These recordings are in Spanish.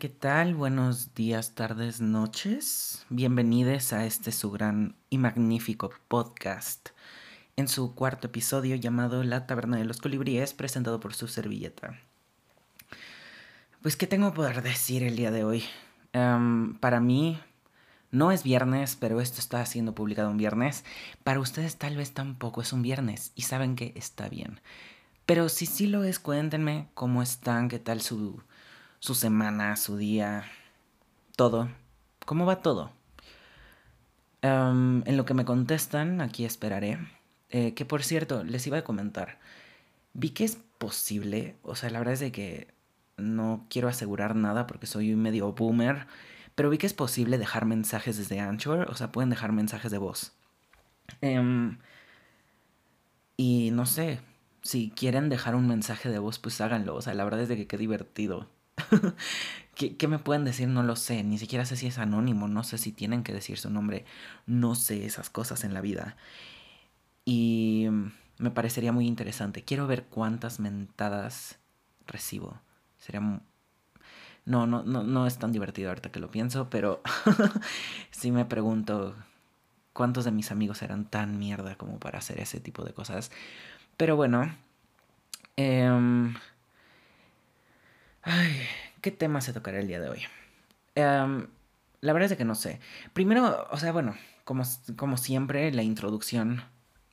¿qué tal? Buenos días, tardes, noches. Bienvenidos a este su gran y magnífico podcast en su cuarto episodio llamado La Taberna de los Colibríes, presentado por su servilleta. Pues, ¿qué tengo por decir el día de hoy? Em, para mí, no es viernes, pero esto está siendo publicado un viernes. Para ustedes tal vez tampoco es un viernes y saben que está bien. Pero si sí lo es, cuéntenme cómo están, qué tal su su semana, su día, todo. ¿Cómo va todo? en lo que me contestan, aquí esperaré. Eh, que por cierto, les iba a comentar. Vi que es posible, o sea, la verdad es de que no quiero asegurar nada porque soy un medio boomer, pero vi que es posible dejar mensajes desde Anchor, o sea, pueden dejar mensajes de voz. Em, y no sé, si quieren dejar un mensaje de voz, pues háganlo, o sea, la verdad es de que qué divertido. ¿Qué, me pueden decir? No lo sé. Ni siquiera sé si es anónimo. No sé si tienen que decir su nombre. No sé esas cosas en la vida. Y me parecería muy interesante. Quiero ver cuántas mentadas recibo. Sería... No, no, no, no es tan divertido ahorita que lo pienso, pero sí me pregunto cuántos de mis amigos eran tan mierda como para hacer ese tipo de cosas. Pero bueno. Eh, Ay, ¿qué tema se tocará el día de hoy? Em, la verdad es que no sé. Primero, o sea, bueno, como, como siempre, la introducción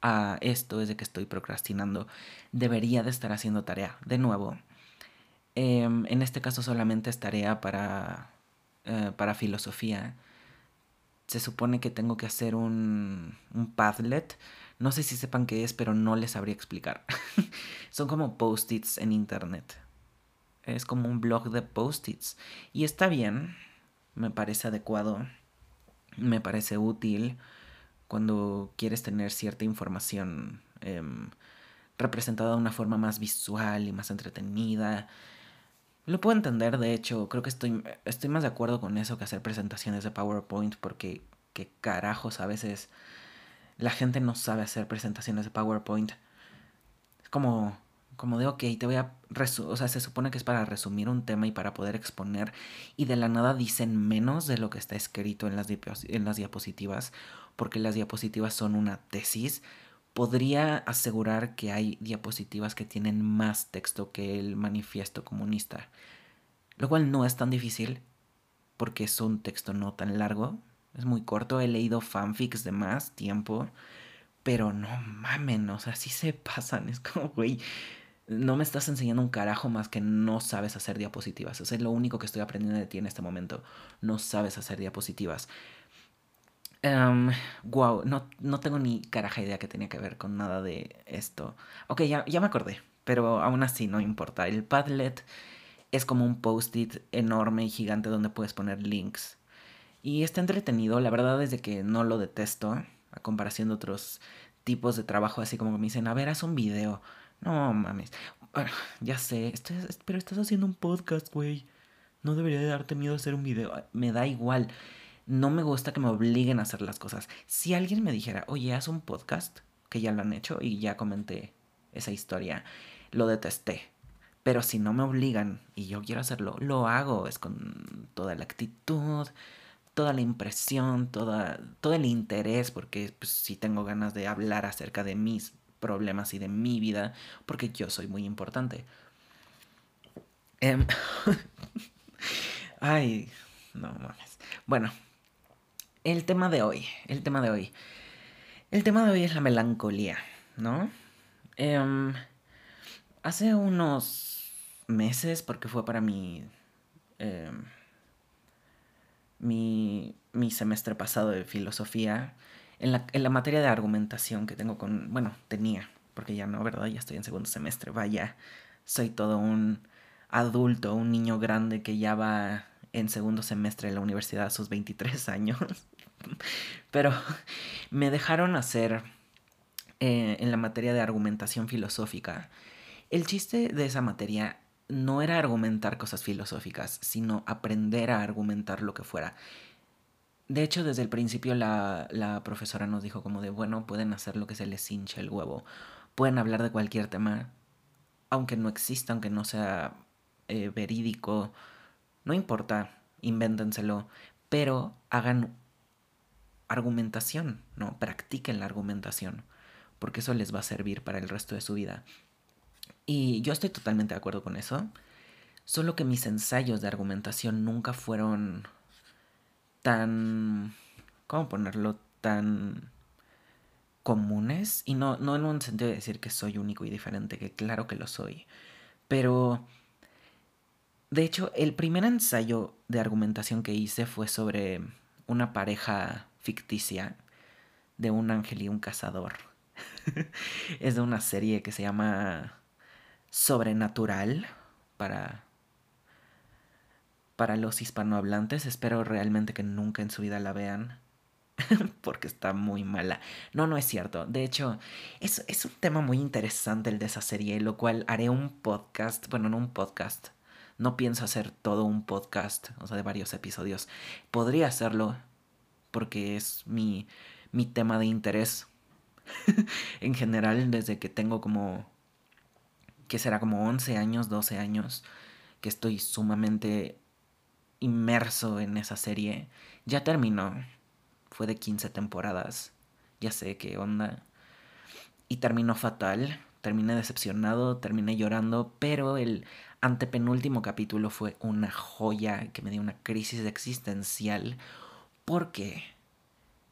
a esto es de que estoy procrastinando. Debería de estar haciendo tarea. De nuevo, em, en este caso solamente es tarea para, eh, para filosofía. Se supone que tengo que hacer un, un Padlet. No sé si sepan qué es, pero no les sabría explicar. Son como post-its en internet es como un blog de post-its. Y está bien, me parece adecuado, me parece útil cuando quieres tener cierta información em, representada de una forma más visual y más entretenida. Lo puedo entender, de hecho, creo que estoy, estoy más de acuerdo con eso que hacer presentaciones de PowerPoint porque, qué carajos, a veces la gente no sabe hacer presentaciones de PowerPoint. Es como como de, ok, te voy a... O sea, se supone que es para resumir un tema y para poder exponer y de la nada dicen menos de lo que está escrito en las, en las diapositivas, porque las diapositivas son una tesis. Podría asegurar que hay diapositivas que tienen más texto que el manifiesto comunista, lo cual no es tan difícil porque es un texto no tan largo, es muy corto, he leído fanfics de más tiempo, pero no mamen, o sea, sí se pasan, es como, güey, no me estás enseñando un carajo más que no sabes hacer diapositivas. Eso es lo único que estoy aprendiendo de ti en este momento. No sabes hacer diapositivas. wow, em, no, no, tengo ni caraja idea que tenía que ver con nada de esto. Ok, ya, ya me acordé, pero aún así no importa. El Padlet es como un post-it enorme y gigante donde puedes poner links. Y está entretenido, la verdad es de que no lo detesto, a comparación de otros tipos de trabajo, así como me dicen, a ver, haz un video. No mames. ya sé, pero estás haciendo un podcast, güey. No debería de darte miedo hacer un video. Me da igual. No me gusta que me obliguen a hacer las cosas. Si alguien me dijera, oye, haz un podcast, que ya lo han hecho y ya comenté esa historia, lo detesté. Pero si no me obligan y yo quiero hacerlo, lo hago. Es con toda la actitud, toda la impresión, toda, todo el interés, porque pues, sí tengo ganas de hablar acerca de mis problemas y de mi vida, porque yo soy muy importante. Em, ay, no mames. Bueno, el tema de hoy, el tema de hoy. El tema de hoy es la melancolía, ¿no? Em, hace unos meses, porque fue para mi, em, mi, mi semestre pasado de filosofía, en la, en la materia de argumentación que tengo con, bueno, tenía, porque ya no, ¿verdad? Ya estoy en segundo semestre, vaya, soy todo un adulto, un niño grande que ya va en segundo semestre de la universidad a sus 23 años. Pero me dejaron hacer eh, en la materia de argumentación filosófica. El chiste de esa materia no era argumentar cosas filosóficas, sino aprender a argumentar lo que fuera. De hecho, desde el principio la, la, profesora nos dijo como de, bueno, pueden hacer lo que se les hinche el huevo. Pueden hablar de cualquier tema, aunque no exista, aunque no sea eh, verídico. No importa, invéntenselo, pero hagan argumentación, ¿no? Practiquen la argumentación, porque eso les va a servir para el resto de su vida. Y yo estoy totalmente de acuerdo con eso, solo que mis ensayos de argumentación nunca fueron tan... ¿Cómo ponerlo? Tan comunes. Y no, no en un sentido de decir que soy único y diferente, que claro que lo soy. Pero... De hecho, el primer ensayo de argumentación que hice fue sobre una pareja ficticia de un ángel y un cazador. es de una serie que se llama Sobrenatural para para los hispanohablantes. Espero realmente que nunca en su vida la vean. porque está muy mala. No, no es cierto. De hecho, es, es un tema muy interesante el de esa serie, lo cual haré un podcast. Bueno, no un podcast. No pienso hacer todo un podcast, o sea, de varios episodios. Podría hacerlo, porque es mi, mi tema de interés. en general, desde que tengo como... que será como 11 años, 12 años, que estoy sumamente inmerso en esa serie. Ya terminó. Fue de 15 temporadas. Ya sé qué onda. Y terminó fatal. Terminé decepcionado, terminé llorando, pero el antepenúltimo capítulo fue una joya que me dio una crisis existencial. Porque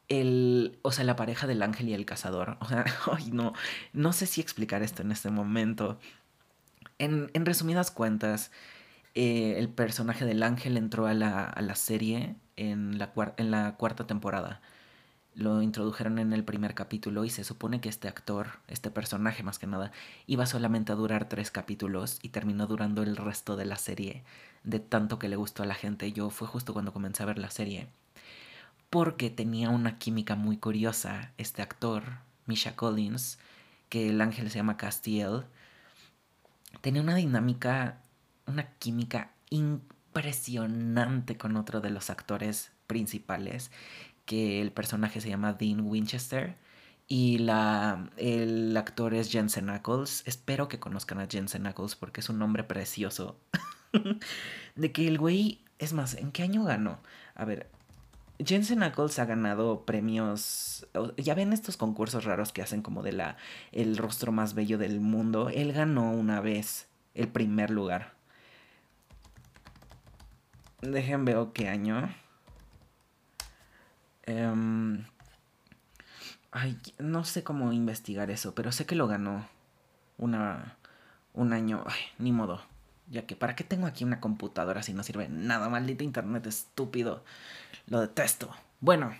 el, o sea, la pareja del ángel y el cazador, o sea, ay, no, no sé si explicar esto en este momento. En, en resumidas cuentas, eh, el personaje del ángel entró a la, a la serie en la, en la cuarta temporada. Lo introdujeron en el primer capítulo y se supone que este actor, este personaje más que nada, iba solamente a durar tres capítulos y terminó durando el resto de la serie, de tanto que le gustó a la gente. Yo fue justo cuando comencé a ver la serie. Porque tenía una química muy curiosa este actor, Misha Collins, que el ángel se llama Castiel. Tenía una dinámica una química impresionante con otro de los actores principales, que el personaje se llama Dean Winchester y la, el actor es Jensen Ackles. Espero que conozcan a Jensen Ackles porque es un nombre precioso. de que el güey, es más, ¿en qué año ganó? A ver, Jensen Ackles ha ganado premios. Ya ven estos concursos raros que hacen como de la el rostro más bello del mundo. Él ganó una vez el primer lugar. Dejen ver qué año. Em, ay, no sé cómo investigar eso, pero sé que lo ganó una, un año. Ay, ni modo. Ya que, ¿para qué tengo aquí una computadora si no sirve nada? Maldito internet estúpido. Lo detesto. Bueno,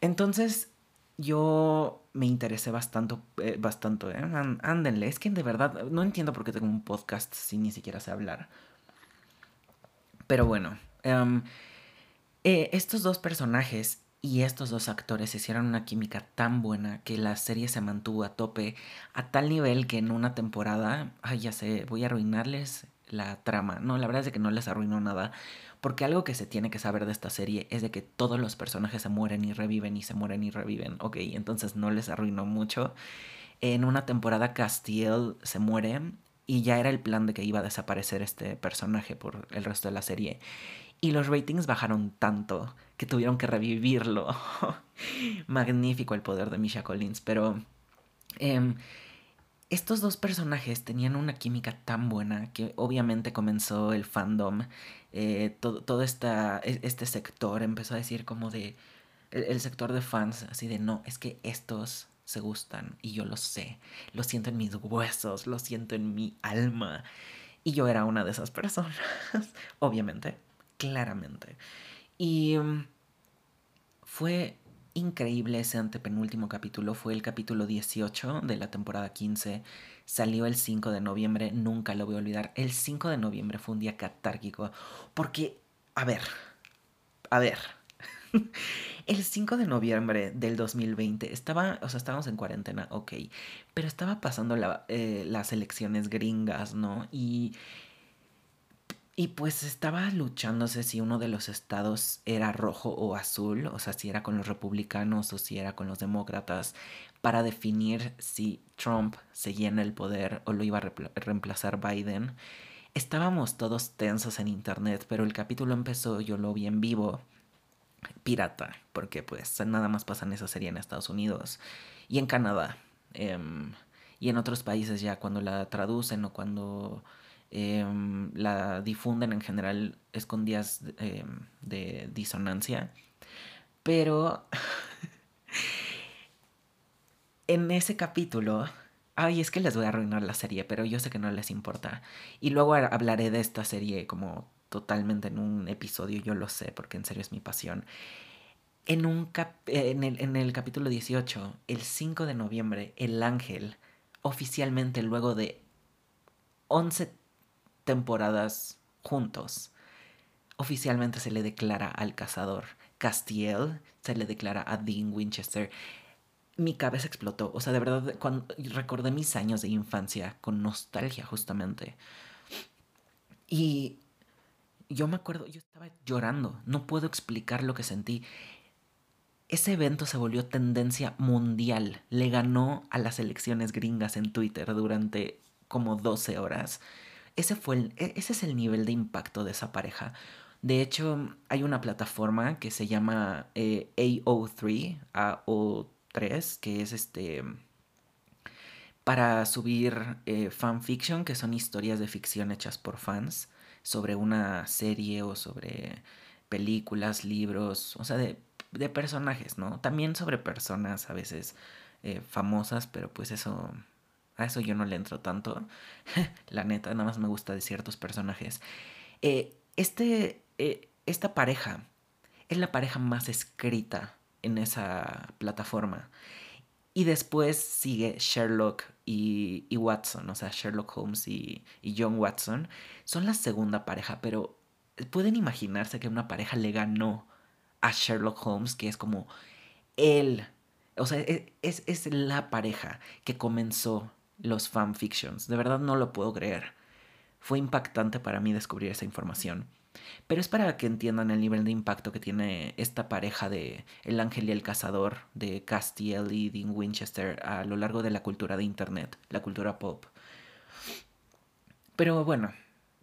entonces yo me interesé bastante, eh, bastante, ¿eh? Ándenle. Es que de verdad no entiendo por qué tengo un podcast si ni siquiera sé hablar. Pero bueno, em, eh, estos dos personajes y estos dos actores hicieron una química tan buena que la serie se mantuvo a tope a tal nivel que en una temporada, ay ya sé, voy a arruinarles la trama. No, la verdad es que no les arruinó nada. Porque algo que se tiene que saber de esta serie es de que todos los personajes se mueren y reviven y se mueren y reviven. Ok, entonces no les arruinó mucho. En una temporada Castiel se muere y ya era el plan de que iba a desaparecer este personaje por el resto de la serie. Y los ratings bajaron tanto que tuvieron que revivirlo. Magnífico el poder de Misha Collins, pero em, estos dos personajes tenían una química tan buena que obviamente comenzó el fandom. Eh, todo, todo esta, e, este sector empezó a decir como de... el sector de fans, así de no, es que estos se gustan y yo lo sé, lo siento en mis huesos, lo siento en mi alma. Y yo era una de esas personas, obviamente, claramente. Y mm, fue increíble ese antepenúltimo capítulo, fue el capítulo 18 de la temporada 15, salió el 5 de noviembre, nunca lo voy a olvidar. El 5 de noviembre fue un día catárquico, porque, a ver, a ver, El 5 de noviembre del 2020 estaba, o sea, estábamos en cuarentena, ok, pero estaba pasando eh, las elecciones gringas, ¿no? Y, y pues estaba luchándose si uno de los estados era rojo o azul, o sea, si era con los republicanos o si era con los demócratas, para definir si Trump seguía en el poder o lo iba a reemplazar Biden. estábamos todos tensos en internet, pero el capítulo empezó, yo lo vi en vivo, pirata, porque pues nada más pasan esa serie en Estados Unidos y en Canadá. Em, y en otros países ya cuando la traducen o cuando em, la difunden en general escondidas em, de disonancia. Pero en ese capítulo Ay, es que les voy a arruinar la serie, pero yo sé que no les importa. Y luego hablaré de esta serie como totalmente en un episodio, yo lo sé, porque en serio es mi pasión. En, un en, el, capítulo 18, el 5 de noviembre, el ángel, oficialmente luego de 11 temporadas juntos, oficialmente se le declara al cazador. Castiel se le declara a Dean Winchester mi cabeza explotó. O sea, de verdad, cuando recordé mis años de infancia con nostalgia, justamente. Y yo me acuerdo, yo estaba llorando. No puedo explicar lo que sentí. Ese evento se volvió tendencia mundial. Le ganó a las elecciones gringas en Twitter durante como 12 horas. Ese, fue e, ese es el nivel de impacto de esa pareja. De hecho, hay una plataforma que se llama eh, AO3, AO3 que es este para subir eh, fanfiction, que son historias de ficción hechas por fans sobre una serie o sobre películas, libros, o sea, de, personajes, ¿no? También sobre personas a veces eh, famosas, pero pues eso, a eso yo no le entro tanto. La neta, nada más me gusta de ciertos personajes. Eh, este, esta pareja es la pareja más escrita en esa plataforma. Y después sigue Sherlock y, Watson, o sea, Sherlock Holmes y, John Watson. Son la segunda pareja, pero pueden imaginarse que una pareja le ganó a Sherlock Holmes, que es como él, o sea, e, es, es la pareja que comenzó los fanfictions. De verdad no lo puedo creer. Fue impactante para mí descubrir esa información. Pero es para que entiendan el nivel de impacto que tiene esta pareja de El Ángel y el Cazador de Castiel y Dean Winchester a lo largo de la cultura de Internet, la cultura pop. Pero bueno,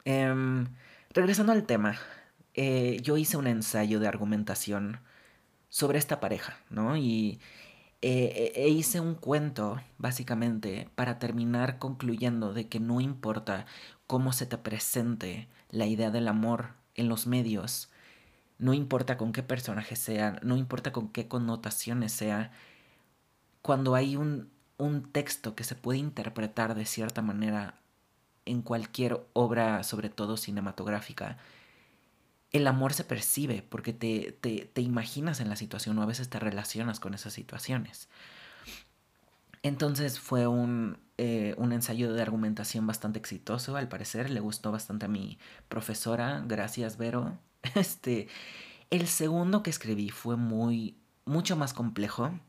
em, regresando al tema, eh, yo hice un ensayo de argumentación sobre esta pareja, ¿no? Y eh, e hice un cuento, básicamente, para terminar concluyendo de que no importa cómo se te presente la idea del amor en los medios, no importa con qué personaje sea, no importa con qué connotaciones sea, cuando hay un, un texto que se puede interpretar de cierta manera en cualquier obra, sobre todo cinematográfica, el amor se percibe porque te, te, te, imaginas en la situación o a veces te relacionas con esas situaciones. Entonces fue un, eh, un ensayo de argumentación bastante exitoso, al parecer. Le gustó bastante a mi profesora. Gracias, Vero. Este, el segundo que escribí fue muy, mucho más complejo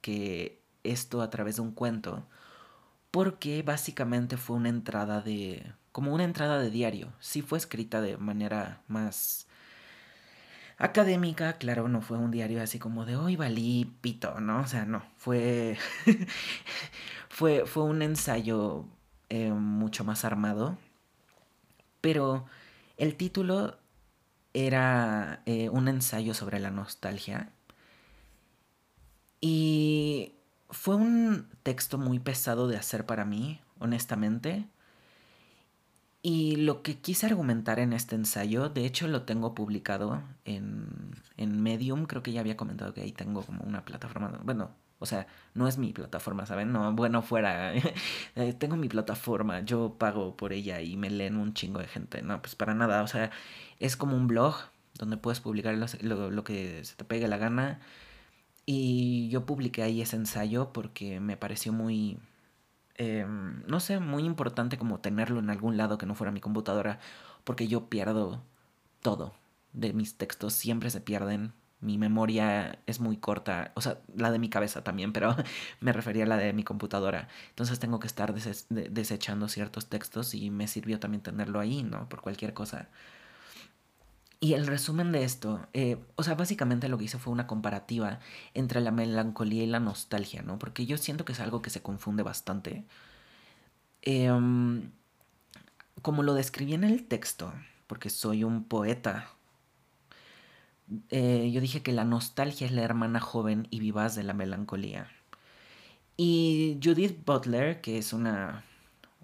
que esto a través de un cuento, porque básicamente fue una entrada de, como una entrada de diario. Sí fue escrita de manera más académica, claro, no fue un diario así como de hoy valí pito, ¿no? O sea, no, fue, fue, fue un ensayo eh, mucho más armado, pero el título era eh, un ensayo sobre la nostalgia y fue un texto muy pesado de hacer para mí, honestamente. Y lo que quise argumentar en este ensayo, de hecho lo tengo publicado en, en Medium, creo que ya había comentado que ahí tengo como una plataforma, bueno, o sea, no es mi plataforma, ¿saben? No, bueno, fuera, eh, tengo mi plataforma, yo pago por ella y me leen un chingo de gente, no, pues para nada, o sea, es como un blog donde puedes publicar lo, lo que se te pegue la gana. Y yo publiqué ahí ese ensayo porque me pareció muy Em, no sé, muy importante como tenerlo en algún lado que no fuera mi computadora, porque yo pierdo todo de mis textos, siempre se pierden. Mi memoria es muy corta, o sea, la de mi cabeza también, pero me refería a la de mi computadora. Entonces tengo que estar desechando ciertos textos y me sirvió también tenerlo ahí, ¿no? Por cualquier cosa. Y el resumen de esto, eh, o sea, básicamente lo que hice fue una comparativa entre la melancolía y la nostalgia, ¿no? Porque yo siento que es algo que se confunde bastante. Em, como lo describí en el texto, porque soy un poeta, eh, yo dije que la nostalgia es la hermana joven y vivaz de la melancolía. Y Judith Butler, que es una,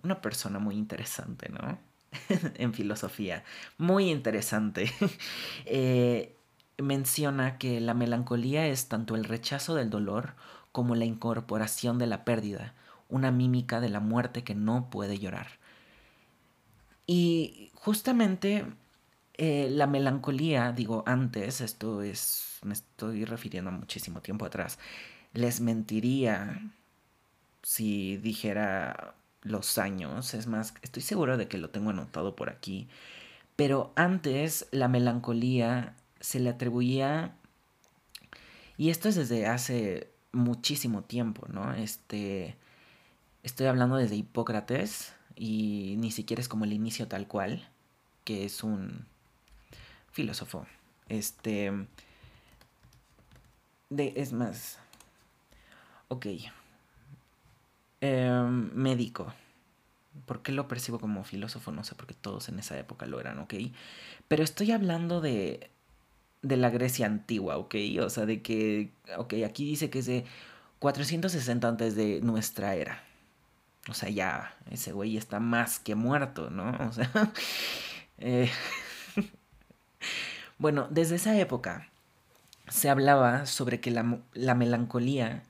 una persona muy interesante, ¿no? en filosofía, muy interesante, eh, menciona que la melancolía es tanto el rechazo del dolor como la incorporación de la pérdida, una mímica de la muerte que no puede llorar. Y justamente eh, la melancolía, digo antes, esto es, me estoy refiriendo a muchísimo tiempo atrás, les mentiría si dijera los años, es más, estoy seguro de que lo tengo anotado por aquí, pero antes la melancolía se le atribuía, y esto es desde hace muchísimo tiempo, ¿no? Este, estoy hablando desde Hipócrates y ni siquiera es como el inicio tal cual, que es un filósofo. Este, de, es más, ok, em, médico. ¿Por qué lo percibo como filósofo? No sé, porque todos en esa época lo eran, ¿ok? Pero estoy hablando de de la Grecia antigua, ¿ok? O sea, de que, ok, aquí dice que es de 460 antes de nuestra era. O sea, ya, ese güey está más que muerto, ¿no? O sea, eh, bueno, desde esa época se hablaba sobre que la, la melancolía,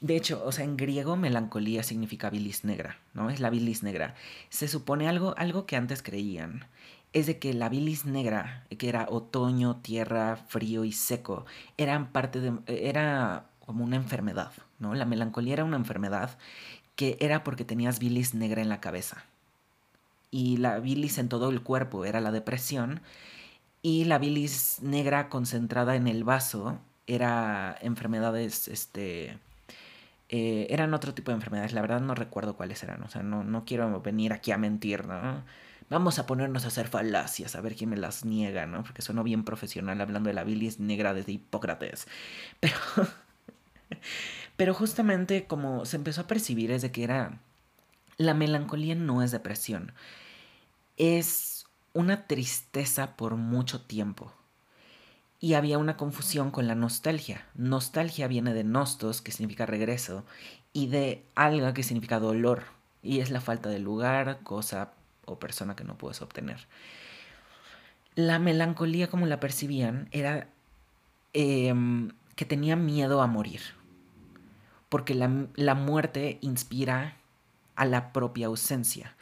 de hecho, o sea, en griego melancolía significa bilis negra, ¿no? Es la bilis negra. Se supone algo, algo que antes creían es de que la bilis negra, que era otoño, tierra, frío y seco, eran parte de, era como una enfermedad, ¿no? La melancolía era una enfermedad que era porque tenías bilis negra en la cabeza. Y la bilis en todo el cuerpo era la depresión. Y la bilis negra concentrada en el vaso era enfermedades, este... Eh, eran otro tipo de enfermedades, la verdad no recuerdo cuáles eran, o sea, no, no quiero venir aquí a mentir, ¿no? Vamos a ponernos a hacer falacias, a ver quién me las niega, ¿no? Porque sueno bien profesional hablando de la bilis negra desde Hipócrates. Pero. Pero justamente como se empezó a percibir es de que era. La melancolía no es depresión. Es una tristeza por mucho tiempo. Y había una confusión con la nostalgia. Nostalgia viene de nostos, que significa regreso, y de alga, que significa dolor. Y es la falta de lugar, cosa, o persona que no puedes obtener. La melancolía como la percibían era em, que tenía miedo a morir, porque la, la muerte inspira a la propia ausencia.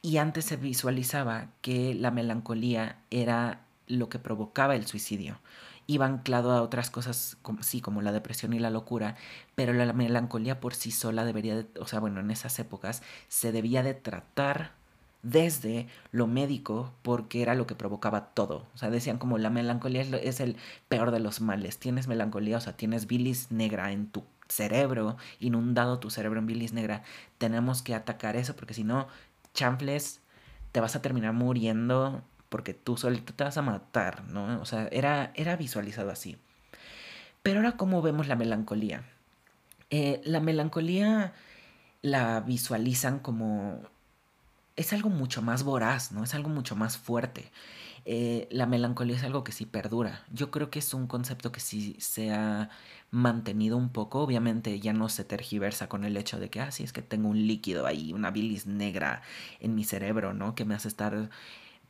Y antes se visualizaba que la melancolía era lo que provocaba el suicidio. Iba anclado a otras cosas, como, sí, como la depresión y la locura, pero la melancolía por sí sola debería, de, o sea, bueno, en esas épocas se debía de tratar desde lo médico porque era lo que provocaba todo. O sea, decían como la melancolía es, el peor de los males. Tienes melancolía, o sea, tienes bilis negra en tu cerebro, inundado tu cerebro en bilis negra. Tenemos que atacar eso porque si no, chanfles, te vas a terminar muriendo porque tú solito te vas a matar, ¿no? O sea, era, era visualizado así. Pero ahora, ¿cómo vemos la melancolía? Eh, la melancolía la visualizan como es algo mucho más voraz, ¿no? Es algo mucho más fuerte. Eh, la melancolía es algo que sí perdura. Yo creo que es un concepto que sí se ha mantenido un poco. Obviamente ya no se tergiversa con el hecho de que, ah, sí, es que tengo un líquido ahí, una bilis negra en mi cerebro, ¿no? Que me hace estar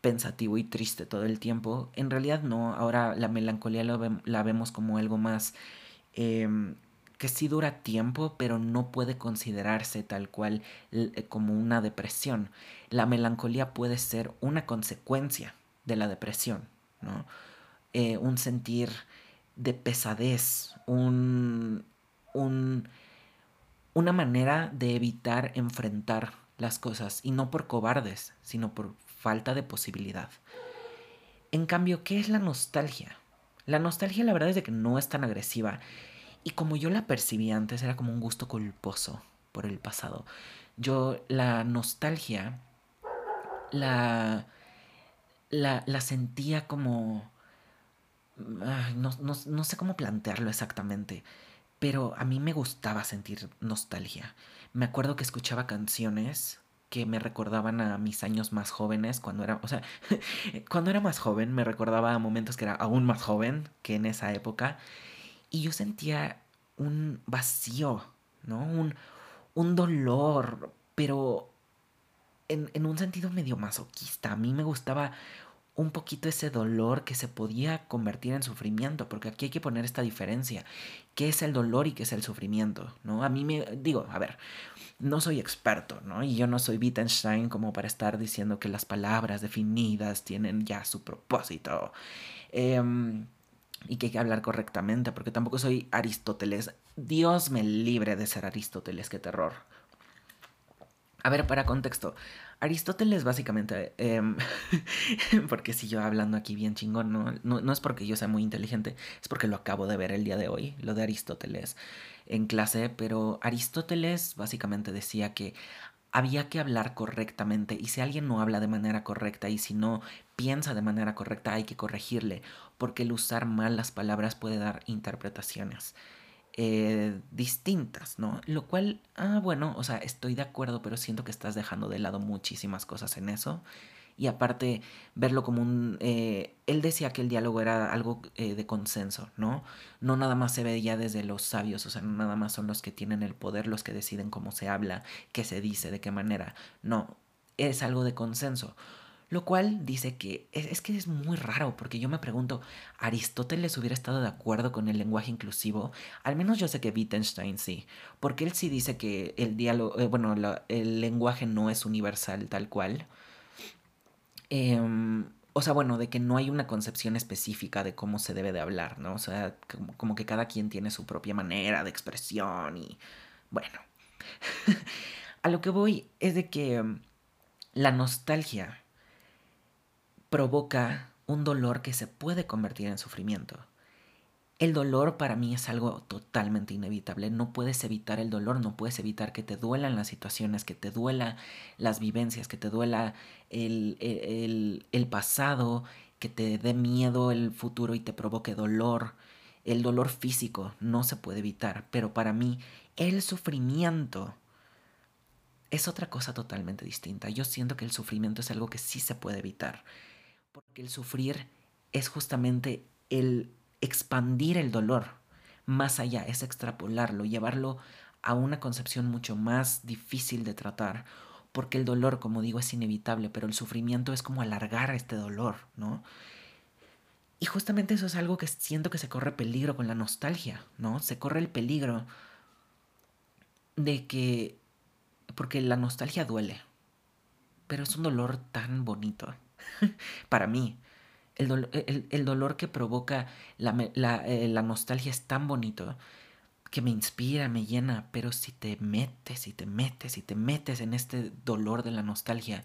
pensativo y triste todo el tiempo. En realidad no. Ahora la melancolía la vemos como algo más... Em, que sí dura tiempo, pero no puede considerarse tal cual eh, como una depresión. La melancolía puede ser una consecuencia de la depresión, ¿no? Eh, un sentir de pesadez, un, un, una manera de evitar enfrentar las cosas, y no por cobardes, sino por falta de posibilidad. En cambio, ¿qué es la nostalgia? La nostalgia la verdad es de que no es tan agresiva y como yo la percibí antes, era como un gusto culposo por el pasado. Yo la nostalgia la, la, sentía como... No, no, sé cómo plantearlo exactamente, pero a mí me gustaba sentir nostalgia. Me acuerdo que escuchaba canciones que me recordaban a mis años más jóvenes, cuando era, o sea, cuando era más joven me recordaba a momentos que era aún más joven que en esa época, y yo sentía un vacío, ¿no? Un, un dolor, pero en, en un sentido medio masoquista. A mí me gustaba un poquito ese dolor que se podía convertir en sufrimiento, porque aquí hay que poner esta diferencia, qué es el dolor y qué es el sufrimiento, ¿no? A mí me digo, a ver, no soy experto, ¿no? Y yo no soy Wittgenstein como para estar diciendo que las palabras definidas tienen ya su propósito. Em, y que hay que hablar correctamente, porque tampoco soy Aristóteles. Dios me libre de ser Aristóteles, qué terror. A ver, para contexto, Aristóteles básicamente, em, porque si yo hablando aquí bien chingón, ¿no? ¿no? es porque yo sea muy inteligente, es porque lo acabo de ver el día de hoy, lo de Aristóteles en clase, pero Aristóteles básicamente decía que había que hablar correctamente y si alguien no habla de manera correcta y si no piensa de manera correcta hay que corregirle, porque el usar mal las palabras puede dar interpretaciones. Eh, distintas, ¿no? Lo cual, ah, bueno, o sea, estoy de acuerdo, pero siento que estás dejando de lado muchísimas cosas en eso. Y aparte, verlo como un... Eh, él decía que el diálogo era algo eh, de consenso, ¿no? No nada más se ve ya desde los sabios, o sea, no nada más son los que tienen el poder los que deciden cómo se habla, qué se dice, de qué manera. No, es algo de consenso. Lo cual dice que es, que es muy raro, porque yo me pregunto, ¿Aristóteles hubiera estado de acuerdo con el lenguaje inclusivo? Al menos yo sé que Wittgenstein sí, porque él sí dice que el diálogo, eh, bueno, el lenguaje no es universal tal cual. Em, o sea, bueno, de que no hay una concepción específica de cómo se debe de hablar, ¿no? O sea, como, que cada quien tiene su propia manera de expresión y bueno. A lo que voy es de que em, la nostalgia provoca un dolor que se puede convertir en sufrimiento. El dolor para mí es algo totalmente inevitable. No puedes evitar el dolor, no puedes evitar que te duelan las situaciones, que te duela las vivencias, que te duela el, el, el pasado, que te dé miedo el futuro y te provoque dolor. El dolor físico no se puede evitar, pero para mí el sufrimiento es otra cosa totalmente distinta. Yo siento que el sufrimiento es algo que sí se puede evitar. Porque el sufrir es justamente el expandir el dolor más allá, es extrapolarlo, llevarlo a una concepción mucho más difícil de tratar, porque el dolor, como digo, es inevitable, pero el sufrimiento es como alargar este dolor, ¿no? Y justamente eso es algo que siento que se corre peligro con la nostalgia, ¿no? Se corre el peligro de que, porque la nostalgia duele, pero es un dolor tan bonito, para mí. El, dolor que provoca eh, la, nostalgia es tan bonito que me inspira, me llena, pero si te metes y te metes y te metes en este dolor de la nostalgia,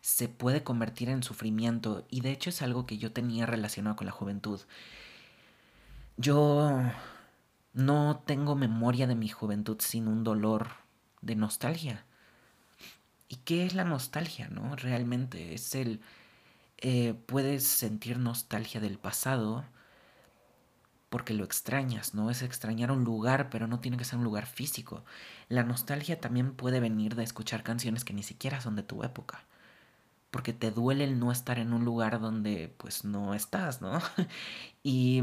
se puede convertir en sufrimiento y de hecho es algo que yo tenía relacionado con la juventud. Yo no tengo memoria de mi juventud sin un dolor de nostalgia. ¿Y qué es la nostalgia, no? Realmente es el eh, puedes sentir nostalgia del pasado porque lo extrañas, ¿no? Es extrañar un lugar, pero no tiene que ser un lugar físico. La nostalgia también puede venir de escuchar canciones que ni siquiera son de tu época. Porque te duele el no estar en un lugar donde pues no estás, ¿no? y,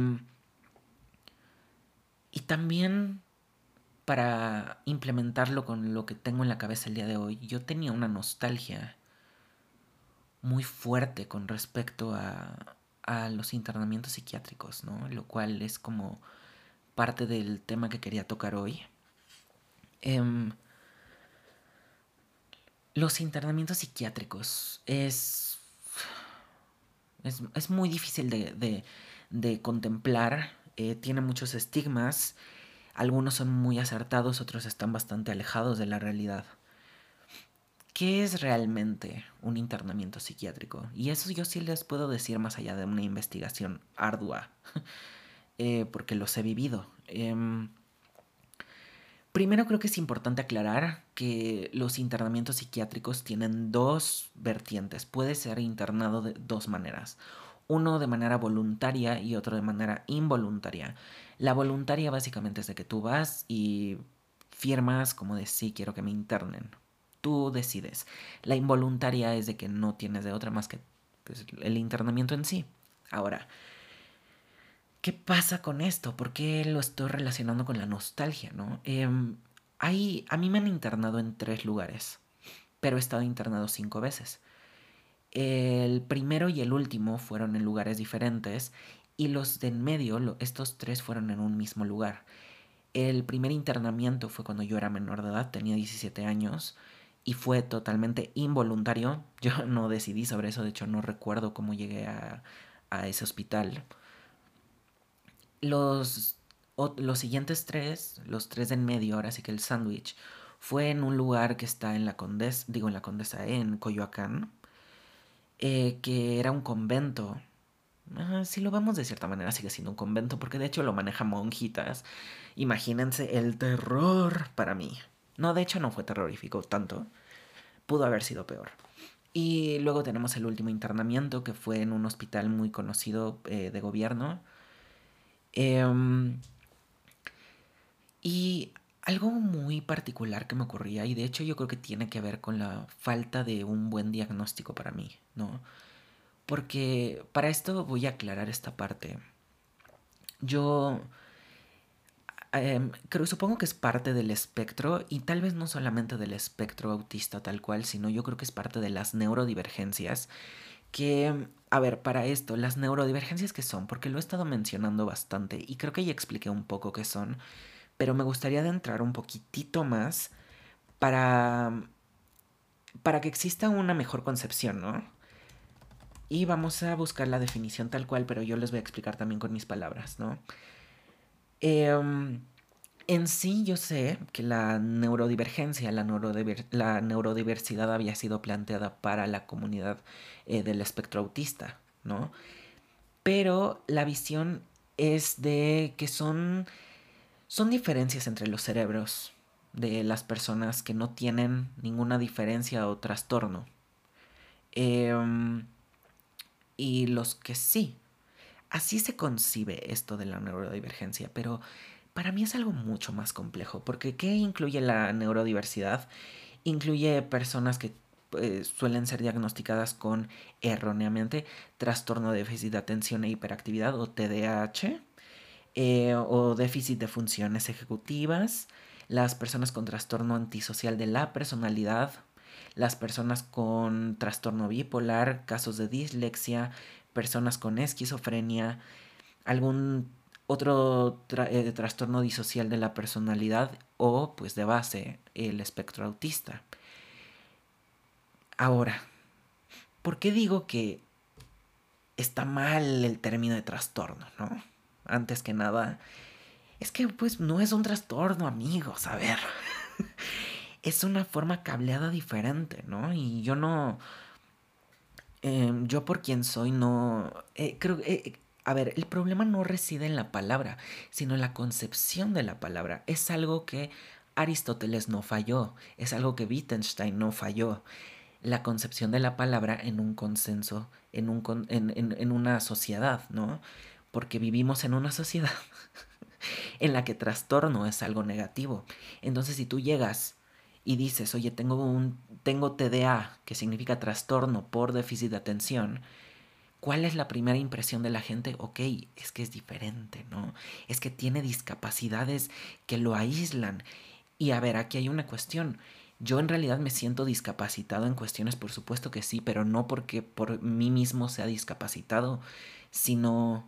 y también para implementarlo con lo que tengo en la cabeza el día de hoy, yo tenía una nostalgia muy fuerte con respecto a, a los internamientos psiquiátricos, ¿no? Lo cual es como parte del tema que quería tocar hoy. Em, los internamientos psiquiátricos es, es, muy difícil de, de, contemplar, eh, tiene muchos estigmas, algunos son muy acertados, otros están bastante alejados de la realidad. ¿Qué es realmente un internamiento psiquiátrico? Y eso yo sí les puedo decir más allá de una investigación ardua, eh, porque los he vivido. Em, primero creo que es importante aclarar que los internamientos psiquiátricos tienen dos vertientes. Puede ser internado de dos maneras. Uno de manera voluntaria y otro de manera involuntaria. La voluntaria básicamente es de que tú vas y firmas como de sí quiero que me internen tú decides. La involuntaria es de que no tienes de otra más que pues, el internamiento en sí. Ahora, ¿qué pasa con esto? ¿Por qué lo estoy relacionando con la nostalgia, no? Em, hay, a mí me han internado en tres lugares, pero he estado internado cinco veces. El primero y el último fueron en lugares diferentes y los de en medio, estos tres fueron en un mismo lugar. El primer internamiento fue cuando yo era menor de edad, tenía 17 años y fue totalmente involuntario. Yo no decidí sobre eso, de hecho no recuerdo cómo llegué a, a ese hospital. Los, los siguientes tres, los tres de en medio, ahora sí que el sándwich, fue en un lugar que está en la Condesa, digo en la Condesa, en Coyoacán, eh, que era un convento. si lo vemos de cierta manera, sigue siendo un convento, porque de hecho lo maneja monjitas. Imagínense el terror para mí. No, de hecho no fue terrorífico tanto. Pudo haber sido peor. Y luego tenemos el último internamiento que fue en un hospital muy conocido eh, de gobierno. Em, y algo muy particular que me ocurría, y de hecho yo creo que tiene que ver con la falta de un buen diagnóstico para mí, ¿no? Porque para esto voy a aclarar esta parte. Yo Em, creo, supongo que es parte del espectro y tal vez no solamente del espectro autista tal cual, sino yo creo que es parte de las neurodivergencias. Que, a ver, para esto, las neurodivergencias que son, porque lo he estado mencionando bastante y creo que ya expliqué un poco qué son, pero me gustaría adentrar un poquitito más para, para que exista una mejor concepción, ¿no? Y vamos a buscar la definición tal cual, pero yo les voy a explicar también con mis palabras, ¿no? Em, en sí yo sé que la neurodivergencia, la, la neurodiversidad había sido planteada para la comunidad eh, del espectro autista, ¿no? Pero la visión es de que son, son diferencias entre los cerebros de las personas que no tienen ninguna diferencia o trastorno. Em, y los que sí, Así se concibe esto de la neurodivergencia, pero para mí es algo mucho más complejo, porque ¿qué incluye la neurodiversidad? Incluye personas que eh, suelen ser diagnosticadas con erróneamente trastorno de déficit de atención e hiperactividad o TDAH, eh, o déficit de funciones ejecutivas, las personas con trastorno antisocial de la personalidad, las personas con trastorno bipolar, casos de dislexia, personas con esquizofrenia, algún otro eh, trastorno disocial de la personalidad o, pues de base, el espectro autista. Ahora, ¿por qué digo que está mal el término de trastorno, no? Antes que nada, es que pues no es un trastorno, amigos, a ver. es una forma cableada diferente, ¿no? Y yo no, Em, yo por quien soy no... Eh, creo eh, a ver, el problema no reside en la palabra, sino en la concepción de la palabra. Es algo que Aristóteles no falló, es algo que Wittgenstein no falló. La concepción de la palabra en un consenso, en, un, en una sociedad, ¿no? Porque vivimos en una sociedad en la que trastorno es algo negativo. Entonces, si tú llegas y dices, oye, tengo un tengo TDA, que significa trastorno por déficit de atención, ¿cuál es la primera impresión de la gente? Ok, es que es diferente, ¿no? Es que tiene discapacidades que lo aíslan. Y a ver, aquí hay una cuestión. Yo en realidad me siento discapacitado en cuestiones, por supuesto que sí, pero no porque por mí mismo sea discapacitado, sino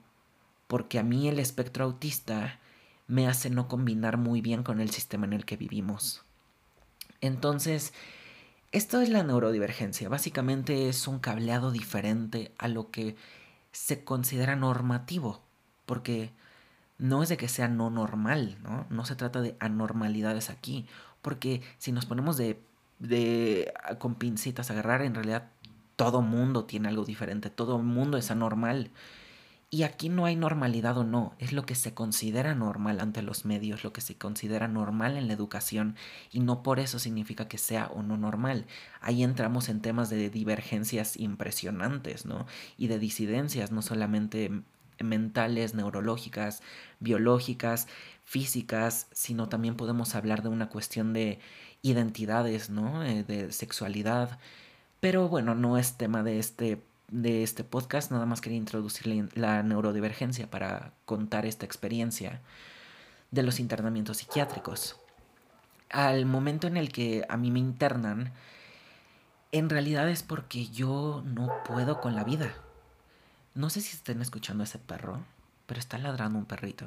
porque a mí el espectro autista me hace no combinar muy bien con el sistema en el que vivimos. Entonces, esto es la neurodivergencia. Básicamente es un cableado diferente a lo que se considera normativo, porque no es de que sea no normal, ¿no? No se trata de anormalidades aquí, porque si nos ponemos de, de con pincitas a agarrar, en realidad todo mundo tiene algo diferente, todo mundo es anormal. Y aquí no hay normalidad o no, es lo que se considera normal ante los medios, lo que se considera normal en la educación y no por eso significa que sea o no normal. Ahí entramos en temas de divergencias impresionantes, ¿no? Y de disidencias, no solamente mentales, neurológicas, biológicas, físicas, sino también podemos hablar de una cuestión de identidades, ¿no? Eh, de sexualidad. Pero bueno, no es tema de este, de este podcast, nada más quería introducir la neurodivergencia para contar esta experiencia de los internamientos psiquiátricos. Al momento en el que a mí me internan, en realidad es porque yo no puedo con la vida. No sé si estén escuchando a ese perro, pero está ladrando un perrito.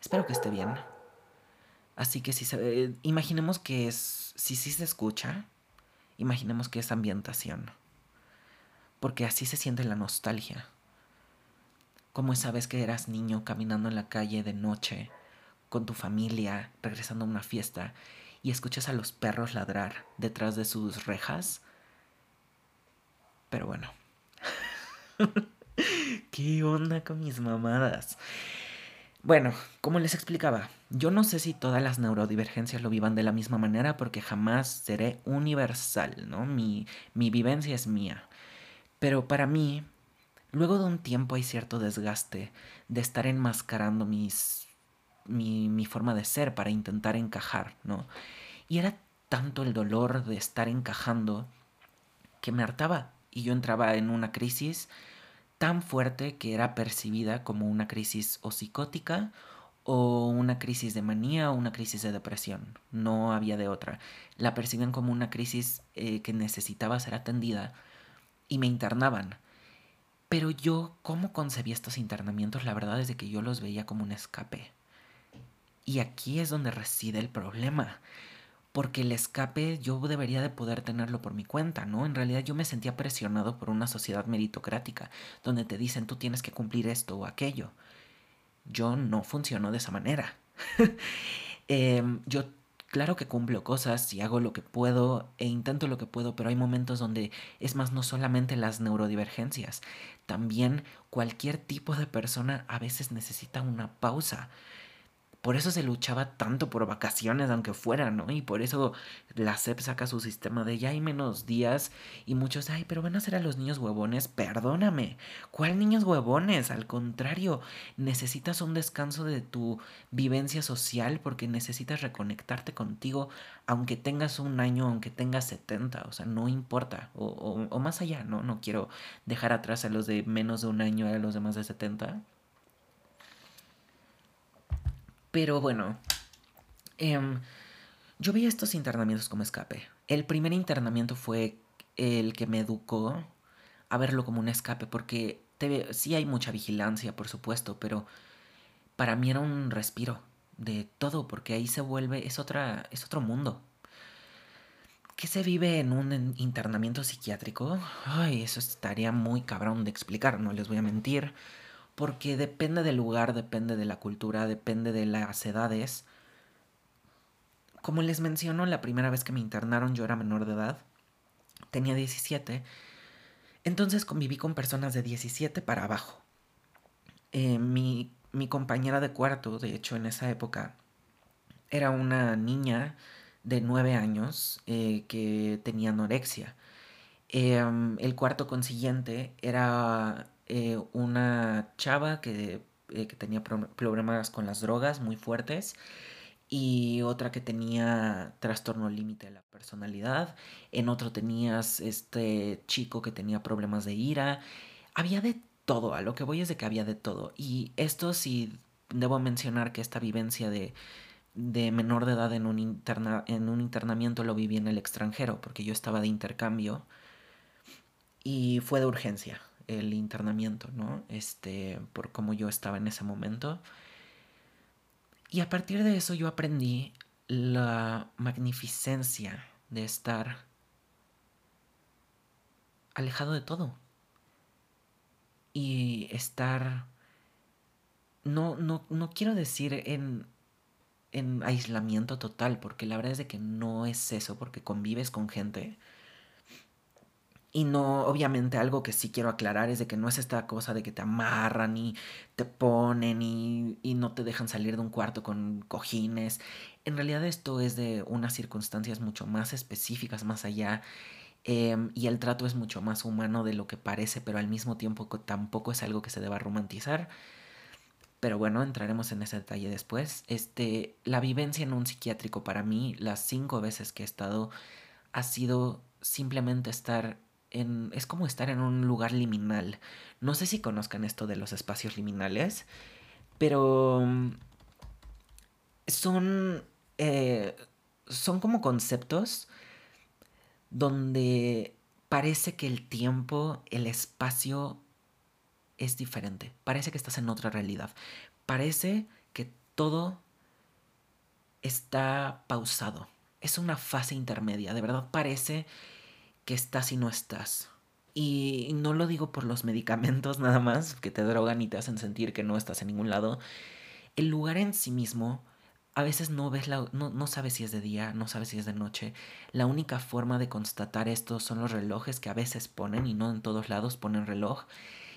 Espero que esté bien. Así que si se, imaginemos que es, si sí se escucha, imaginemos que es ambientación. Porque así se siente la nostalgia. Como esa vez que eras niño caminando en la calle de noche, con tu familia, regresando a una fiesta, y escuchas a los perros ladrar detrás de sus rejas. Pero bueno. ¿Qué onda con mis mamadas? Bueno, como les explicaba, yo no sé si todas las neurodivergencias lo vivan de la misma manera porque jamás seré universal, ¿no? Mi, mi vivencia es mía. Pero para mí, luego de un tiempo hay cierto desgaste de estar enmascarando mis, mi, mi forma de ser para intentar encajar, ¿no? Y era tanto el dolor de estar encajando que me hartaba y yo entraba en una crisis tan fuerte que era percibida como una crisis o psicótica o una crisis de manía o una crisis de depresión. No había de otra. La percibían como una crisis eh, que necesitaba ser atendida y me internaban. Pero yo, ¿cómo concebí estos internamientos? La verdad es de que yo los veía como un escape. Y aquí es donde reside el problema porque el escape yo debería de poder tenerlo por mi cuenta, ¿no? En realidad yo me sentía presionado por una sociedad meritocrática, donde te dicen tú tienes que cumplir esto o aquello. Yo no funciono de esa manera. Em, yo claro que cumplo cosas y hago lo que puedo e intento lo que puedo, pero hay momentos donde es más no solamente las neurodivergencias, también cualquier tipo de persona a veces necesita una pausa por eso se luchaba tanto por vacaciones, aunque fuera, ¿no? Y por eso la SEP saca su sistema de ya hay menos días y muchos, ay, pero van a ser a los niños huevones. Perdóname, ¿cuál niños huevones? Al contrario, necesitas un descanso de tu vivencia social porque necesitas reconectarte contigo, aunque tengas un año, aunque tengas 70, o sea, no importa, o, o, o más allá, ¿no? No quiero dejar atrás a los de menos de un año, a los de más de 70 pero bueno, em, yo vi estos internamientos como escape. El primer internamiento fue el que me educó a verlo como un escape, porque sí hay mucha vigilancia, por supuesto, pero para mí era un respiro de todo, porque ahí se vuelve, es, otra, es otro mundo. ¿Qué se vive en un internamiento psiquiátrico? Ay, eso estaría muy cabrón de explicar, no les voy a mentir porque depende del lugar, depende de la cultura, depende de las edades. Como les menciono, la primera vez que me internaron yo era menor de edad, tenía 17, entonces conviví con personas de 17 para abajo. Eh, mi, mi compañera de cuarto, de hecho en esa época, era una niña de 9 años eh, que tenía anorexia. Em, el cuarto consiguiente era eh, una chava que, eh, que tenía problemas con las drogas muy fuertes y otra que tenía trastorno límite de la personalidad. En otro tenías este chico que tenía problemas de ira. Había de todo, a lo que voy es de que había de todo. Y esto sí debo mencionar que esta vivencia de, de menor de edad en un, interna, en un internamiento lo viví en el extranjero, porque yo estaba de intercambio y fue de urgencia el internamiento, ¿no? Este, por cómo yo estaba en ese momento. Y a partir de eso yo aprendí la magnificencia de estar alejado de todo. Y estar... No, no, no quiero decir en, en aislamiento total, porque la verdad es de que no es eso, porque convives con gente y no, obviamente algo que sí quiero aclarar es de que no es esta cosa de que te amarran y te ponen y, y, no te dejan salir de un cuarto con cojines. En realidad esto es de unas circunstancias mucho más específicas, más allá. Em, y el trato es mucho más humano de lo que parece, pero al mismo tiempo tampoco es algo que se deba romantizar. Pero bueno, entraremos en ese detalle después. Este, la vivencia en un psiquiátrico para mí, las cinco veces que he estado, ha sido simplemente estar Es como estar en un lugar liminal. No sé si conozcan esto de los espacios liminales, pero mm, son... Eh, son como conceptos donde parece que el tiempo, el espacio es diferente. Parece que estás en otra realidad. Parece que todo está pausado. Es una fase intermedia. De verdad parece que estás y no estás. Y no lo digo por los medicamentos nada más, que te drogan y te hacen sentir que no estás en ningún lado. El lugar en sí mismo a veces no ves la, no, no, sabes si es de día, no sabes si es de noche. La única forma de constatar esto son los relojes que a veces ponen y no en todos lados ponen reloj.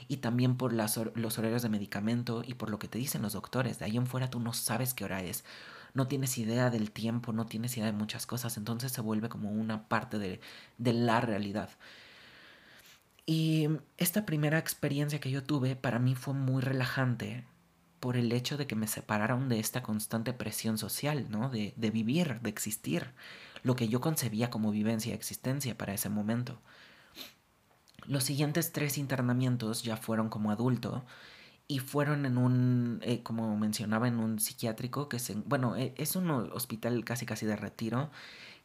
Y también por las, los horarios de medicamento y por lo que te dicen los doctores. De ahí en fuera tú no sabes qué hora es. No tienes idea del tiempo, no tienes idea de muchas cosas. Entonces se vuelve como una parte de, de la realidad. Y esta primera experiencia que yo tuve para mí fue muy relajante por el hecho de que me separaron de esta constante presión social, ¿no? De, de vivir, de existir, lo que yo concebía como vivencia y existencia para ese momento. Los siguientes tres internamientos ya fueron como adulto y fueron en un, eh, como mencionaba, en un psiquiátrico que se, bueno, e, es un hospital casi casi de retiro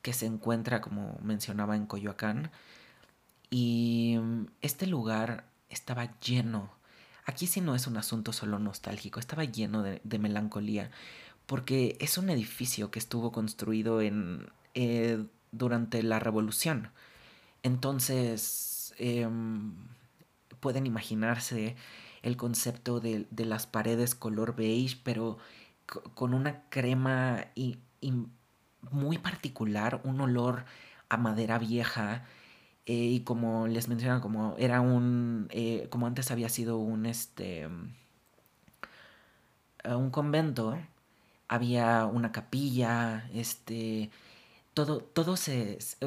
que se encuentra, como mencionaba, en Coyoacán. Y mm, este lugar estaba lleno Aquí sí no es un asunto solo nostálgico, estaba lleno de, melancolía, porque es un edificio que estuvo construido en, eh, durante la revolución. Entonces, em, pueden imaginarse el concepto de, las paredes color beige, pero con una crema y, muy particular, un olor a madera vieja eh, y como les mencionaba, como era un, eh, como antes había sido un, este, eh, un convento, había una capilla, este, todo, todo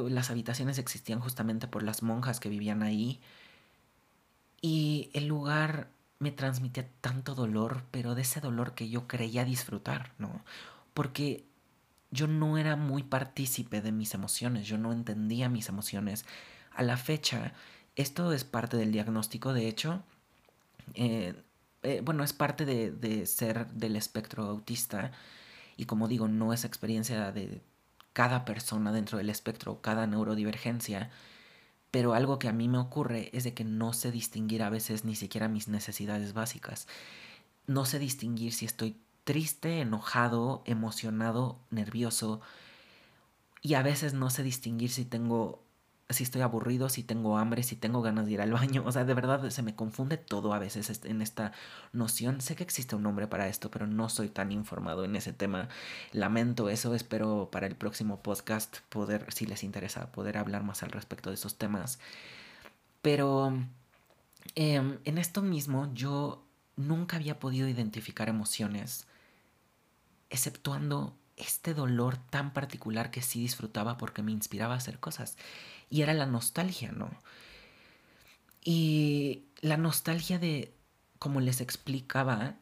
las habitaciones existían justamente por las monjas que vivían ahí. Y el lugar me transmitía tanto dolor, pero de ese dolor que yo creía disfrutar, ¿no? Porque yo no era muy partícipe de mis emociones, yo no entendía mis emociones, a la fecha, esto es parte del diagnóstico, de hecho, eh, eh, bueno, es parte de, de, ser del espectro autista y como digo, no es experiencia de cada persona dentro del espectro, cada neurodivergencia, pero algo que a mí me ocurre es de que no sé distinguir a veces ni siquiera mis necesidades básicas. No sé distinguir si estoy triste, enojado, emocionado, nervioso. Y a veces no sé distinguir si tengo si estoy aburrido, si tengo hambre, si tengo ganas de ir al baño. O sea, de verdad se me confunde todo a veces en esta noción. Sé que existe un nombre para esto, pero no soy tan informado en ese tema. Lamento eso, espero para el próximo podcast poder, si les interesa, poder hablar más al respecto de esos temas. Pero em, en esto mismo yo nunca había podido identificar emociones, exceptuando este dolor tan particular que sí disfrutaba porque me inspiraba a hacer cosas y era la nostalgia, ¿no? Y la nostalgia de, como les explicaba,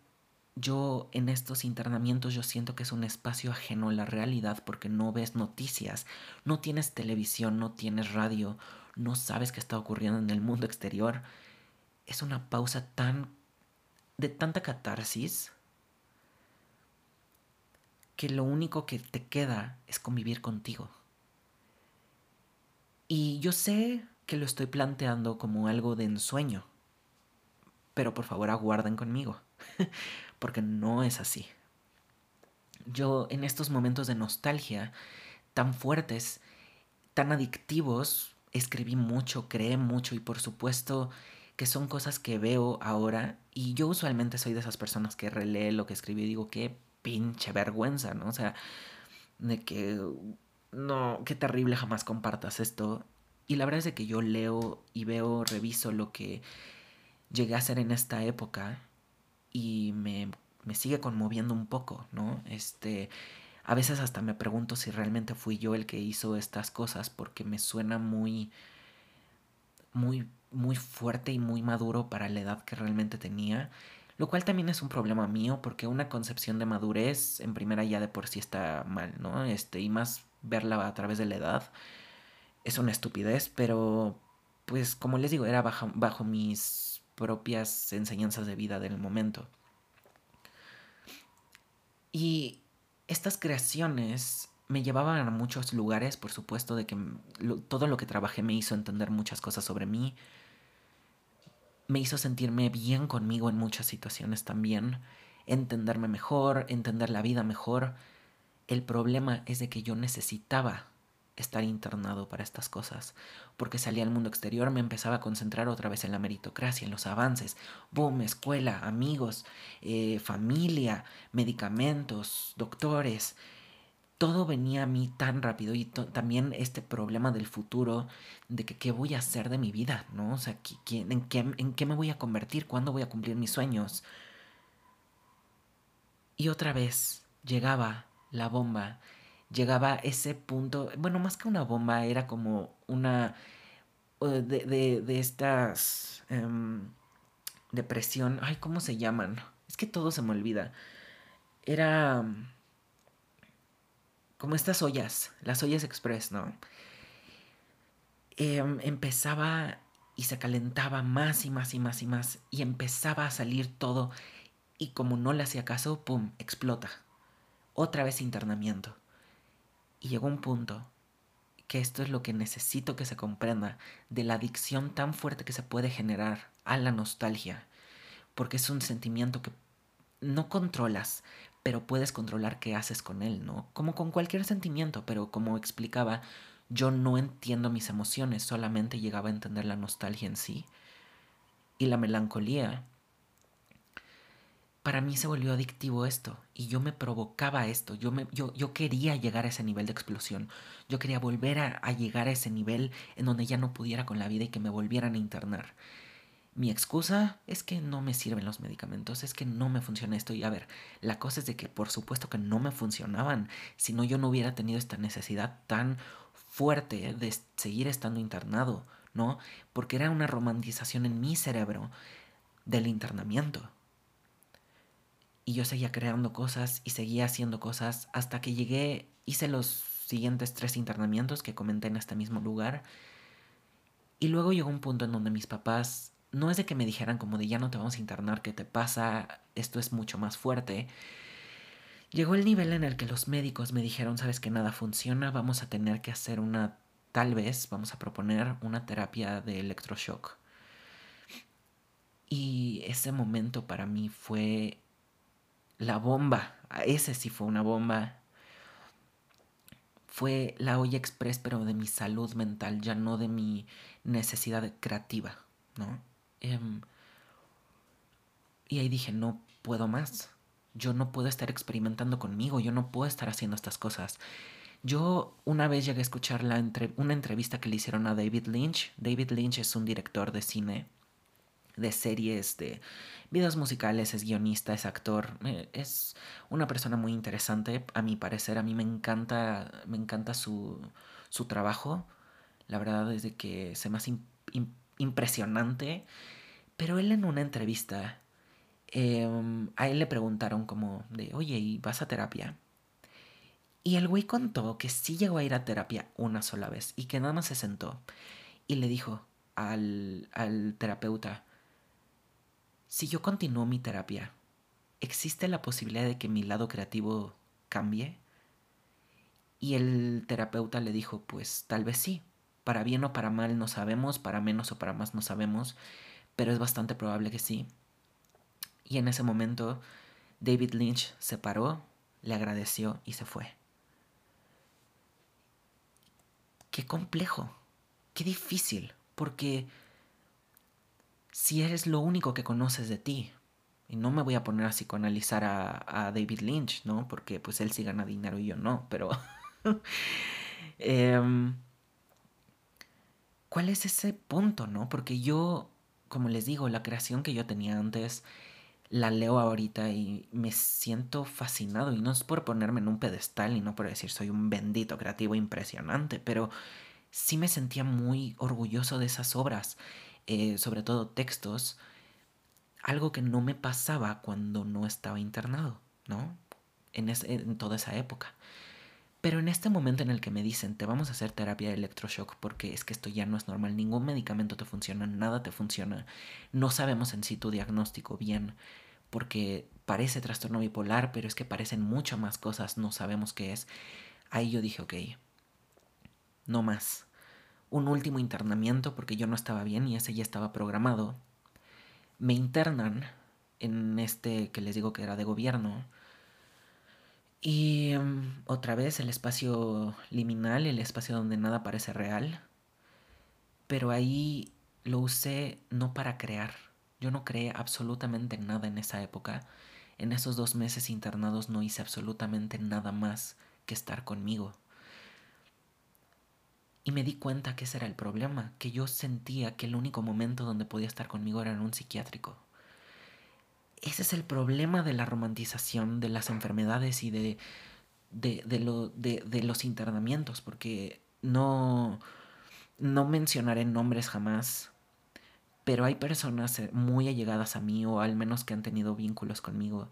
yo en estos internamientos yo siento que es un espacio ajeno a la realidad porque no ves noticias, no tienes televisión, no tienes radio, no sabes qué está ocurriendo en el mundo exterior. Es una pausa tan de tanta catarsis que lo único que te queda es convivir contigo. Y yo sé que lo estoy planteando como algo de ensueño, pero por favor aguarden conmigo, porque no es así. Yo en estos momentos de nostalgia tan fuertes, tan adictivos, escribí mucho, creé mucho y por supuesto que son cosas que veo ahora y yo usualmente soy de esas personas que relee lo que escribí y digo, qué pinche vergüenza, ¿no? O sea, de que no, qué terrible jamás compartas esto. Y la verdad es que yo leo y veo, reviso lo que llegué a hacer en esta época y me, me sigue conmoviendo un poco, ¿no? Este, a veces hasta me pregunto si realmente fui yo el que hizo estas cosas porque me suena muy muy, muy fuerte y muy maduro para la edad que realmente tenía. Lo cual también es un problema mío porque una concepción de madurez en primera ya de por sí está mal, ¿no? Este, y más verla a través de la edad es una estupidez, pero pues como les digo, era bajo, bajo mis propias enseñanzas de vida del momento. Y estas creaciones me llevaban a muchos lugares, por supuesto, de que todo lo que trabajé me hizo entender muchas cosas sobre mí, me hizo sentirme bien conmigo en muchas situaciones también, entenderme mejor, entender la vida mejor. El problema es de que yo necesitaba estar internado para estas cosas, porque salía al mundo exterior, me empezaba a concentrar otra vez en la meritocracia, en los avances, boom, escuela, amigos, eh, familia, medicamentos, doctores, todo venía a mí tan rápido y también este problema del futuro, de que qué voy a hacer de mi vida, ¿no? O sea, en, qué, ¿en qué me voy a convertir? ¿Cuándo voy a cumplir mis sueños? Y otra vez llegaba la bomba, llegaba ese punto, bueno, más que una bomba, era como una de, de, de estas em, depresión, ay, ¿cómo se llaman? Es que todo se me olvida. Era como estas ollas, las ollas express, ¿no? Em, empezaba y se calentaba más y más y más y más y empezaba a salir todo y como no le hacía caso, ¡pum!, explota. Otra vez internamiento. Y llegó un punto que esto es lo que necesito que se comprenda de la adicción tan fuerte que se puede generar a la nostalgia, porque es un sentimiento que no controlas, pero puedes controlar qué haces con él, ¿no? Como con cualquier sentimiento, pero como explicaba, yo no entiendo mis emociones, solamente llegaba a entender la nostalgia en sí. Y la melancolía. Para mí se volvió adictivo esto y yo me provocaba esto, yo, me, yo, yo quería llegar a ese nivel de explosión, yo quería volver a, llegar a ese nivel en donde ya no pudiera con la vida y que me volvieran a internar. Mi excusa es que no me sirven los medicamentos, es que no me funciona esto. Y a ver, la cosa es de que por supuesto que no me funcionaban, si no yo no hubiera tenido esta necesidad tan fuerte de seguir estando internado, ¿no? Porque era una romantización en mi cerebro del internamiento. Y yo seguía creando cosas y seguía haciendo cosas hasta que llegué, hice los siguientes tres internamientos que comenté en este mismo lugar. Y luego llegó un punto en donde mis papás no es de que me dijeran como de ya no te vamos a internar, ¿qué te pasa? Esto es mucho más fuerte. Llegó el nivel en el que los médicos me dijeron, sabes que nada funciona, vamos a tener que hacer una, tal vez, vamos a proponer una terapia de electroshock. Y ese momento para mí fue la bomba, ese sí fue una bomba. Fue la olla express, pero de mi salud mental, ya no de mi necesidad creativa, ¿no? Em, y ahí dije, no puedo más. Yo no puedo estar experimentando conmigo, yo no puedo estar haciendo estas cosas. Yo una vez llegué a escuchar la entre una entrevista que le hicieron a David Lynch. David Lynch es un director de cine, de series, de videos musicales, es guionista, es actor, eh, es una persona muy interesante, a mi parecer. A mí me encanta, me encanta su, su trabajo. La verdad es que se me hace impresionante. Pero él en una entrevista, em, a él le preguntaron como de, oye, ¿y vas a terapia? Y el güey contó que sí llegó a ir a terapia una sola vez y que nada más se sentó y le dijo al, al terapeuta, si yo continúo mi terapia, ¿existe la posibilidad de que mi lado creativo cambie? Y el terapeuta le dijo, pues tal vez sí. Para bien o para mal no sabemos, para menos o para más no sabemos, pero es bastante probable que sí. Y en ese momento David Lynch se paró, le agradeció y se fue. Qué complejo, qué difícil, porque si eres lo único que conoces de ti, y no me voy a poner a psicoanalizar a, a David Lynch, ¿no? Porque pues él sí gana dinero y yo no, pero... eh, ¿cuál es ese punto, no? Porque yo, como les digo, la creación que yo tenía antes, la leo ahorita y me siento fascinado. Y no es por ponerme en un pedestal y no por decir soy un bendito creativo impresionante, pero sí me sentía muy orgulloso de esas obras, eh, sobre todo textos, algo que no me pasaba cuando no estaba internado, ¿no? En, en toda esa época. Pero en este momento en el que me dicen, te vamos a hacer terapia de electroshock porque es que esto ya no es normal, ningún medicamento te funciona, nada te funciona, no sabemos en sí tu diagnóstico bien, porque parece trastorno bipolar, pero es que parecen mucho más cosas, no sabemos qué es. Ahí yo dije, ok, no más. Un último internamiento porque yo no estaba bien y ese ya estaba programado. Me internan en este que les digo que era de gobierno y mm, otra vez el espacio liminal, el espacio donde nada parece real. Pero ahí lo usé no para crear. Yo no creé absolutamente nada en esa época. En esos dos meses internados no hice absolutamente nada más que estar conmigo. Y me di cuenta que ese era el problema, que yo sentía que el único momento donde podía estar conmigo era en un psiquiátrico. Ese es el problema de la romantización de las enfermedades y de, de, lo, de, de los internamientos, porque no, no mencionaré nombres jamás, pero hay personas eh, muy allegadas a mí o al menos que han tenido vínculos conmigo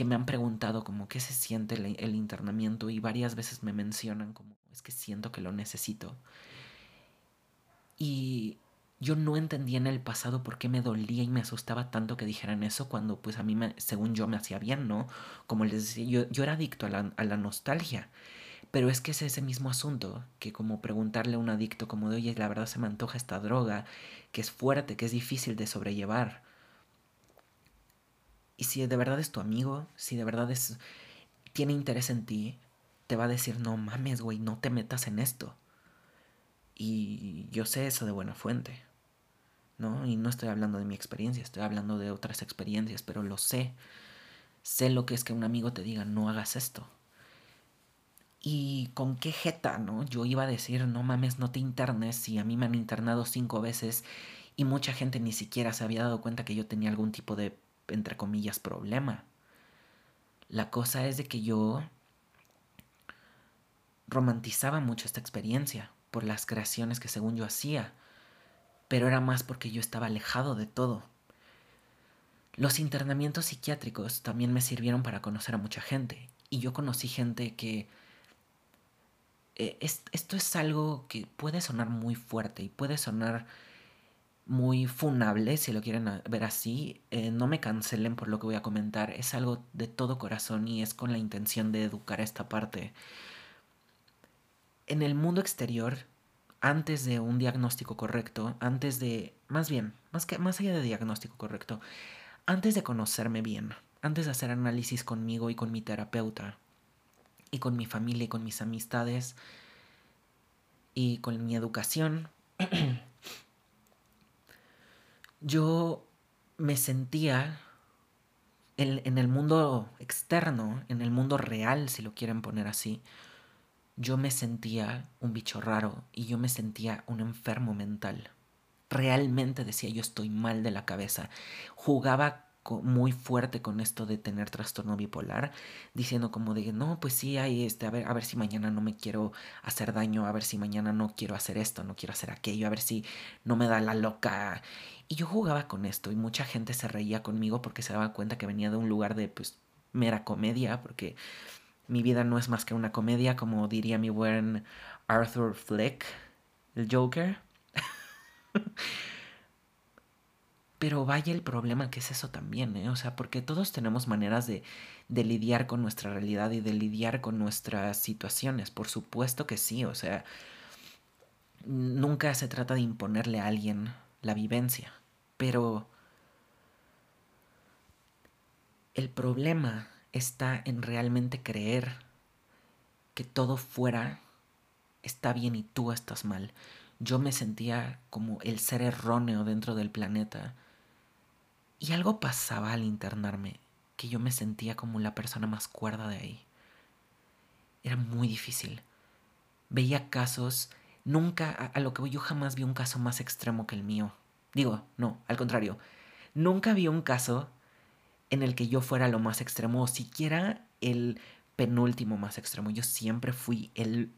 que me han preguntado como qué se siente el, internamiento y varias veces me mencionan como es que siento que lo necesito. Y yo no entendía en el pasado por qué me dolía y me asustaba tanto que dijeran eso cuando pues a mí, me, según yo, me hacía bien, ¿no? Como les decía, yo, yo era adicto a la, a la, nostalgia. Pero es que es ese mismo asunto, que como preguntarle a un adicto como de, oye, la verdad se me antoja esta droga, que es fuerte, que es difícil de sobrellevar. Y si de verdad es tu amigo, si de verdad es, tiene interés en ti, te va a decir, no mames, güey, no te metas en esto. Y yo sé eso de buena fuente. ¿no? Y no estoy hablando de mi experiencia, estoy hablando de otras experiencias, pero lo sé. Sé lo que es que un amigo te diga, no hagas esto. Y con qué jeta, ¿no? Yo iba a decir, no mames, no te internes si a mí me han internado cinco veces y mucha gente ni siquiera se había dado cuenta que yo tenía algún tipo de, entre comillas, problema. La cosa es de que yo romantizaba mucho esta experiencia por las creaciones que según yo hacía pero era más porque yo estaba alejado de todo. Los internamientos psiquiátricos también me sirvieron para conocer a mucha gente, y yo conocí gente que... Eh, esto es algo que puede sonar muy fuerte y puede sonar muy funable, si lo quieren ver así. Eh, no me cancelen por lo que voy a comentar. Es algo de todo corazón y es con la intención de educar a esta parte. En el mundo exterior antes de un diagnóstico correcto, antes de, más bien, más, que, más allá de diagnóstico correcto, antes de conocerme bien, antes de hacer análisis conmigo y con mi terapeuta, y con mi familia y con mis amistades, y con mi educación, yo me sentía en, en, el mundo externo, en el mundo real, si lo quieren poner así, yo me sentía un bicho raro y yo me sentía un enfermo mental. Realmente decía yo estoy mal de la cabeza. Jugaba muy fuerte con esto de tener trastorno bipolar, diciendo como de no, pues sí, hay este, a ver, a ver si mañana no me quiero hacer daño, a ver si mañana no quiero hacer esto, no quiero hacer aquello, a ver si no me da la loca. Y yo jugaba con esto y mucha gente se reía conmigo porque se daba cuenta que venía de un lugar de pues mera comedia, porque mi vida no es más que una comedia, como diría mi buen Arthur Fleck, el Joker. Pero vaya el problema que es eso también, ¿eh? O sea, porque todos tenemos maneras de, de, lidiar con nuestra realidad y de lidiar con nuestras situaciones. Por supuesto que sí, o sea, nunca se trata de imponerle a alguien la vivencia. Pero el problema está en realmente creer que todo fuera está bien y tú estás mal. Yo me sentía como el ser erróneo dentro del planeta. Y algo pasaba al internarme, que yo me sentía como la persona más cuerda de ahí. Era muy difícil. Veía casos, nunca, a, lo que yo jamás vi un caso más extremo que el mío. Digo, no, al contrario. Nunca vi un caso en el que yo fuera lo más extremo o siquiera el penúltimo más extremo. Yo siempre fui el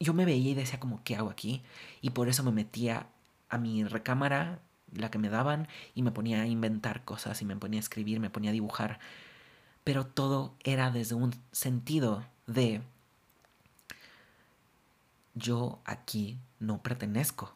yo me veía y decía como, ¿qué hago aquí? Y por eso me metía a mi recámara, la que me daban, y me ponía a inventar cosas, y me ponía a escribir, me ponía a dibujar. Pero todo era desde un sentido de, yo aquí no pertenezco,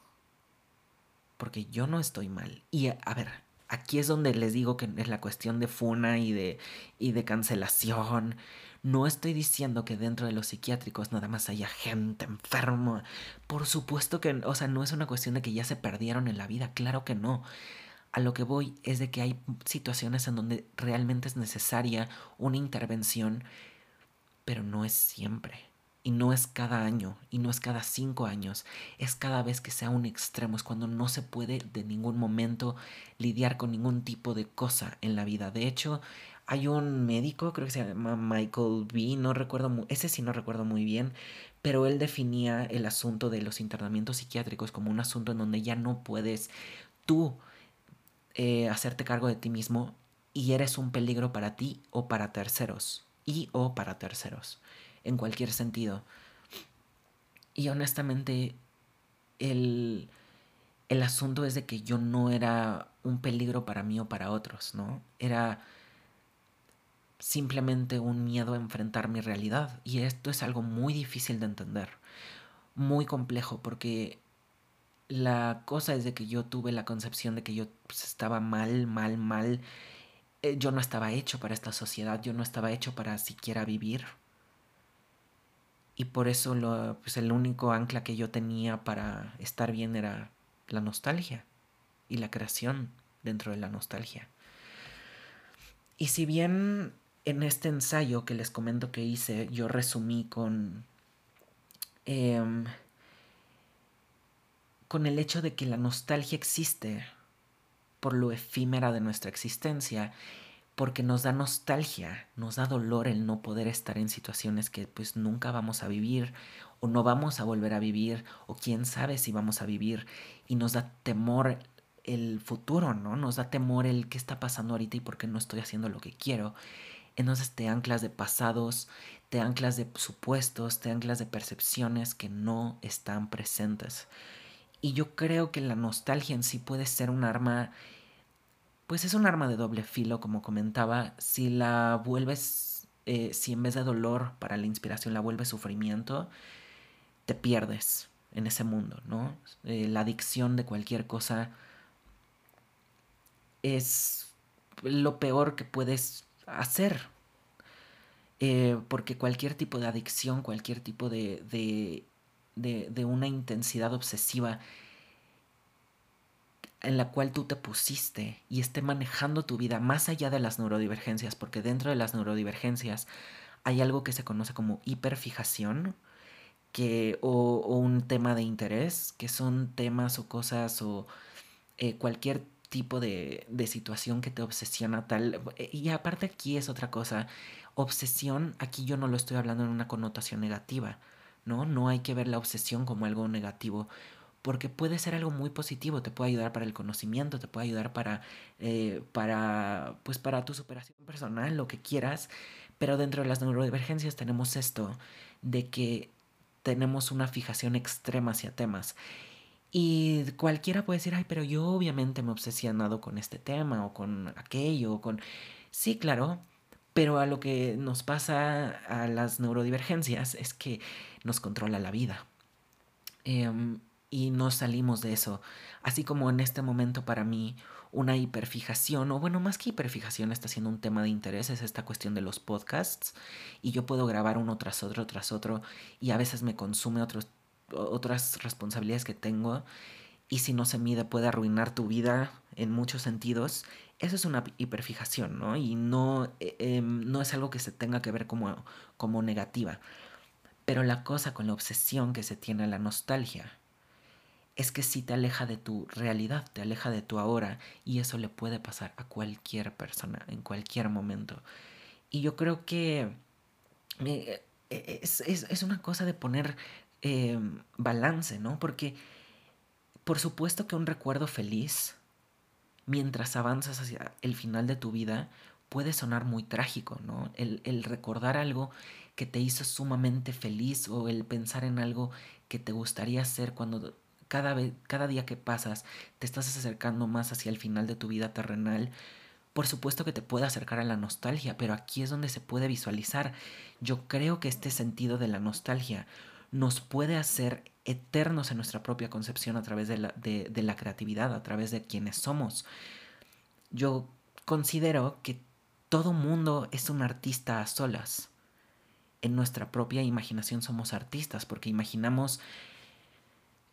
porque yo no estoy mal. Y a, ver, aquí es donde les digo que es la cuestión de funa y de, y de cancelación. No estoy diciendo que dentro de los psiquiátricos nada más haya gente enferma. Por supuesto que, o sea, no es una cuestión de que ya se perdieron en la vida, claro que no. A lo que voy es de que hay situaciones en donde realmente es necesaria una intervención, pero no es siempre. Y no es cada año, y no es cada cinco años, es cada vez que sea un extremo, es cuando no se puede de ningún momento lidiar con ningún tipo de cosa en la vida. De hecho, hay un médico, creo que se llama Michael B, no recuerdo, ese sí no recuerdo muy bien, pero él definía el asunto de los internamientos psiquiátricos como un asunto en donde ya no puedes tú eh, hacerte cargo de ti mismo y eres un peligro para ti o para terceros, y o para terceros, en cualquier sentido. Y honestamente, el, el asunto es de que yo no era un peligro para mí o para otros, ¿no? Era simplemente un miedo a enfrentar mi realidad. Y esto es algo muy difícil de entender, muy complejo, porque la cosa es de que yo tuve la concepción de que yo pues, estaba mal, mal, mal. Eh, yo no estaba hecho para esta sociedad, yo no estaba hecho para siquiera vivir. Y por eso lo, pues el único ancla que yo tenía para estar bien era la nostalgia y la creación dentro de la nostalgia. Y si bien en este ensayo que les comento que hice, yo resumí con. Em, con el hecho de que la nostalgia existe por lo efímera de nuestra existencia, porque nos da nostalgia, nos da dolor el no poder estar en situaciones que pues nunca vamos a vivir o no vamos a volver a vivir o quién sabe si vamos a vivir y nos da temor el futuro, ¿no? Nos da temor el qué está pasando ahorita y por qué no estoy haciendo lo que quiero. Entonces te anclas de pasados, te anclas de supuestos, te anclas de percepciones que no están presentes. Y yo creo que la nostalgia en sí puede ser un arma, pues es un arma de doble filo, como comentaba, si la vuelves, eh, si en vez de dolor para la inspiración la vuelves sufrimiento, te pierdes en ese mundo, ¿no? Eh, la adicción de cualquier cosa es lo peor que puedes hacer. Eh, porque cualquier tipo de adicción, cualquier tipo de, de, de, una intensidad obsesiva en la cual tú te pusiste y esté manejando tu vida más allá de las neurodivergencias, porque dentro de las neurodivergencias hay algo que se conoce como hiperfijación, que, o, un tema de interés, que son temas o cosas o eh, cualquier tipo de, de situación que te obsesiona tal. Y aparte aquí es otra cosa. Obsesión, aquí yo no lo estoy hablando en una connotación negativa, ¿no? No hay que ver la obsesión como algo negativo, porque puede ser algo muy positivo, te puede ayudar para el conocimiento, te puede ayudar para, eh, para, pues para tu superación personal, lo que quieras, pero dentro de las neurodivergencias tenemos esto, de que tenemos una fijación extrema hacia temas. Y cualquiera puede decir, ay, pero yo obviamente me he obsesionado con este tema o con aquello, o con... Sí, claro, pero a lo que nos pasa a las neurodivergencias es que nos controla la vida. Em, y no salimos de eso. Así como en este momento para mí una hiperfijación, o bueno, más que hiperfijación está siendo un tema de interés, es esta cuestión de los podcasts. Y yo puedo grabar uno tras otro, tras otro, y a veces me consume otros otras responsabilidades que tengo y si no se mide puede arruinar tu vida en muchos sentidos, eso es una hiperfijación, ¿no? Y no, eh, em, no es algo que se tenga que ver como, como negativa. Pero la cosa con la obsesión que se tiene a la nostalgia es que sí te aleja de tu realidad, te aleja de tu ahora y eso le puede pasar a cualquier persona en cualquier momento. Y yo creo que eh, es, es, una cosa de poner Em, balance, ¿no? Porque por supuesto que un recuerdo feliz, mientras avanzas hacia el final de tu vida, puede sonar muy trágico, ¿no? El, el recordar algo que te hizo sumamente feliz o el pensar en algo que te gustaría hacer cuando cada, vez, cada día que pasas te estás acercando más hacia el final de tu vida terrenal, por supuesto que te puede acercar a la nostalgia, pero aquí es donde se puede visualizar. Yo creo que este sentido de la nostalgia nos puede hacer eternos en nuestra propia concepción a través de la, de, la creatividad, a través de quienes somos. Yo considero que todo mundo es un artista a solas. En nuestra propia imaginación somos artistas porque imaginamos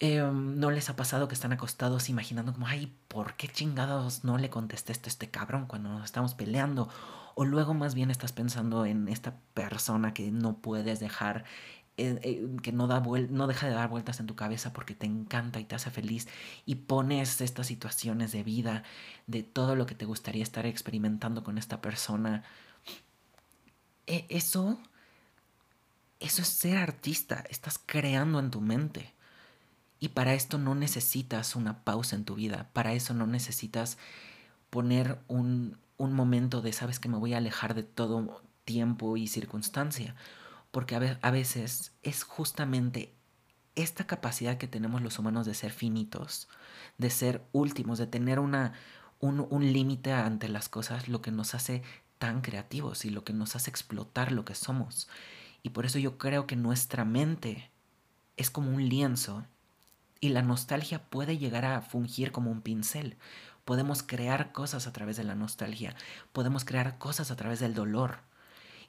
Em, ¿No les ha pasado que están acostados imaginando como, ay, ¿por qué chingados no le contesté a este cabrón cuando nos estamos peleando? O luego más bien estás pensando en esta persona que no puedes dejar, eh, eh, que no, da no deja de dar vueltas en tu cabeza porque te encanta y te hace feliz y pones estas situaciones de vida, de todo lo que te gustaría estar experimentando con esta persona. E, eso, eso es ser artista, estás creando en tu mente. Y para esto no necesitas una pausa en tu vida, para eso no necesitas poner un, un momento de, sabes que me voy a alejar de todo tiempo y circunstancia, porque a, veces es justamente esta capacidad que tenemos los humanos de ser finitos, de ser últimos, de tener una, un, un límite ante las cosas, lo que nos hace tan creativos y lo que nos hace explotar lo que somos. Y por eso yo creo que nuestra mente es como un lienzo y la nostalgia puede llegar a fungir como un pincel. Podemos crear cosas a través de la nostalgia. Podemos crear cosas a través del dolor.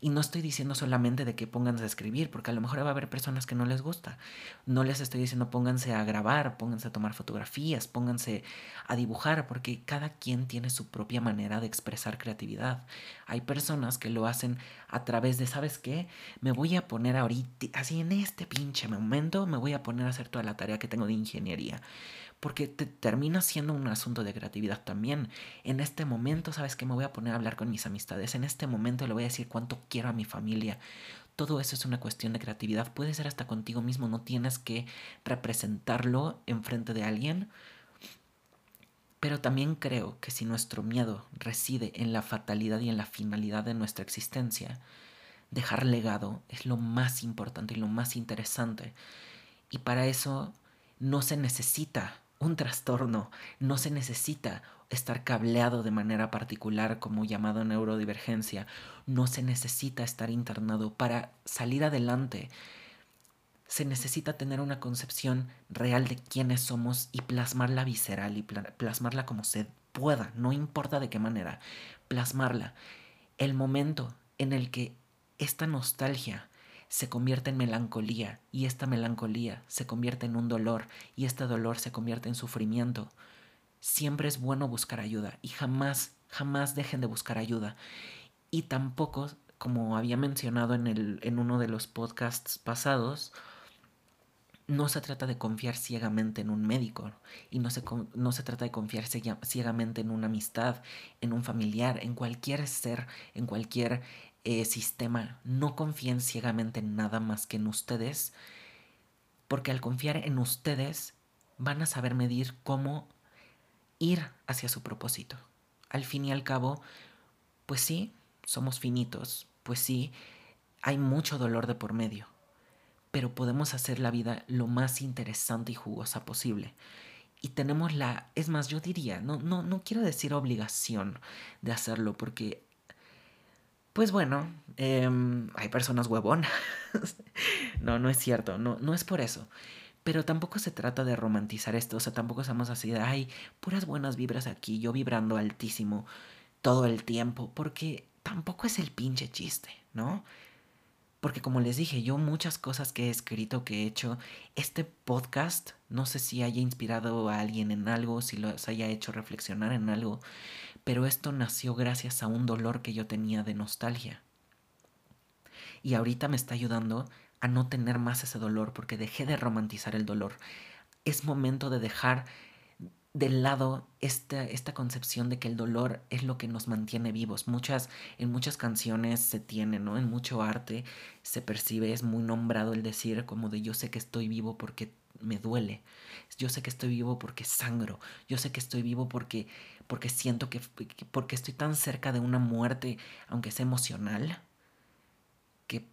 Y no estoy diciendo solamente de que pónganse a escribir, porque a lo mejor va a haber personas que no les gusta. No les estoy diciendo pónganse a grabar, pónganse a tomar fotografías, pónganse a dibujar, porque cada quien tiene su propia manera de expresar creatividad. Hay personas que lo hacen a través de, ¿sabes qué? Me voy a poner ahorita, así en este pinche momento, me voy a poner a hacer toda la tarea que tengo de ingeniería porque te termina siendo un asunto de creatividad también. En este momento, sabes que me voy a poner a hablar con mis amistades, en este momento le voy a decir cuánto quiero a mi familia. Todo eso es una cuestión de creatividad, puede ser hasta contigo mismo, no tienes que representarlo enfrente de alguien. Pero también creo que si nuestro miedo reside en la fatalidad y en la finalidad de nuestra existencia, dejar legado es lo más importante y lo más interesante. Y para eso no se necesita un trastorno no se necesita estar cableado de manera particular como llamado neurodivergencia, no se necesita estar internado para salir adelante. Se necesita tener una concepción real de quiénes somos y plasmarla visceral y plasmarla como se pueda, no importa de qué manera, plasmarla. El momento en el que esta nostalgia se convierte en melancolía y esta melancolía se convierte en un dolor y este dolor se convierte en sufrimiento. Siempre es bueno buscar ayuda y jamás, jamás dejen de buscar ayuda. Y tampoco, como había mencionado en, el, en uno de los podcasts pasados, no se trata de confiar ciegamente en un médico y no se, no se trata de confiar ciegamente en una amistad, en un familiar, en cualquier ser, en cualquier eh, sistema, no confíen ciegamente en nada más que en ustedes, porque al confiar en ustedes van a saber medir cómo ir hacia su propósito. Al fin y al cabo, pues sí, somos finitos, pues sí, hay mucho dolor de por medio, pero podemos hacer la vida lo más interesante y jugosa posible. Y tenemos la, es más, yo diría, no, no, no quiero decir obligación de hacerlo, porque pues bueno, em, hay personas huevonas. no, no es cierto, no, no es por eso. Pero tampoco se trata de romantizar esto, o sea, tampoco estamos así de, ay, puras buenas vibras aquí, yo vibrando altísimo todo el tiempo, porque tampoco es el pinche chiste, ¿no? Porque como les dije, yo muchas cosas que he escrito, que he hecho, este podcast, no sé si haya inspirado a alguien en algo, si los haya hecho reflexionar en algo, pero esto nació gracias a un dolor que yo tenía de nostalgia. Y ahorita me está ayudando a no tener más ese dolor porque dejé de romantizar el dolor. Es momento de dejar de lado esta, esta concepción de que el dolor es lo que nos mantiene vivos. Muchas, en muchas canciones se tiene, ¿no? En mucho arte se percibe, es muy nombrado el decir como de yo sé que estoy vivo porque me duele. Yo sé que estoy vivo porque sangro. Yo sé que estoy vivo porque porque siento que, porque estoy tan cerca de una muerte, aunque sea emocional, que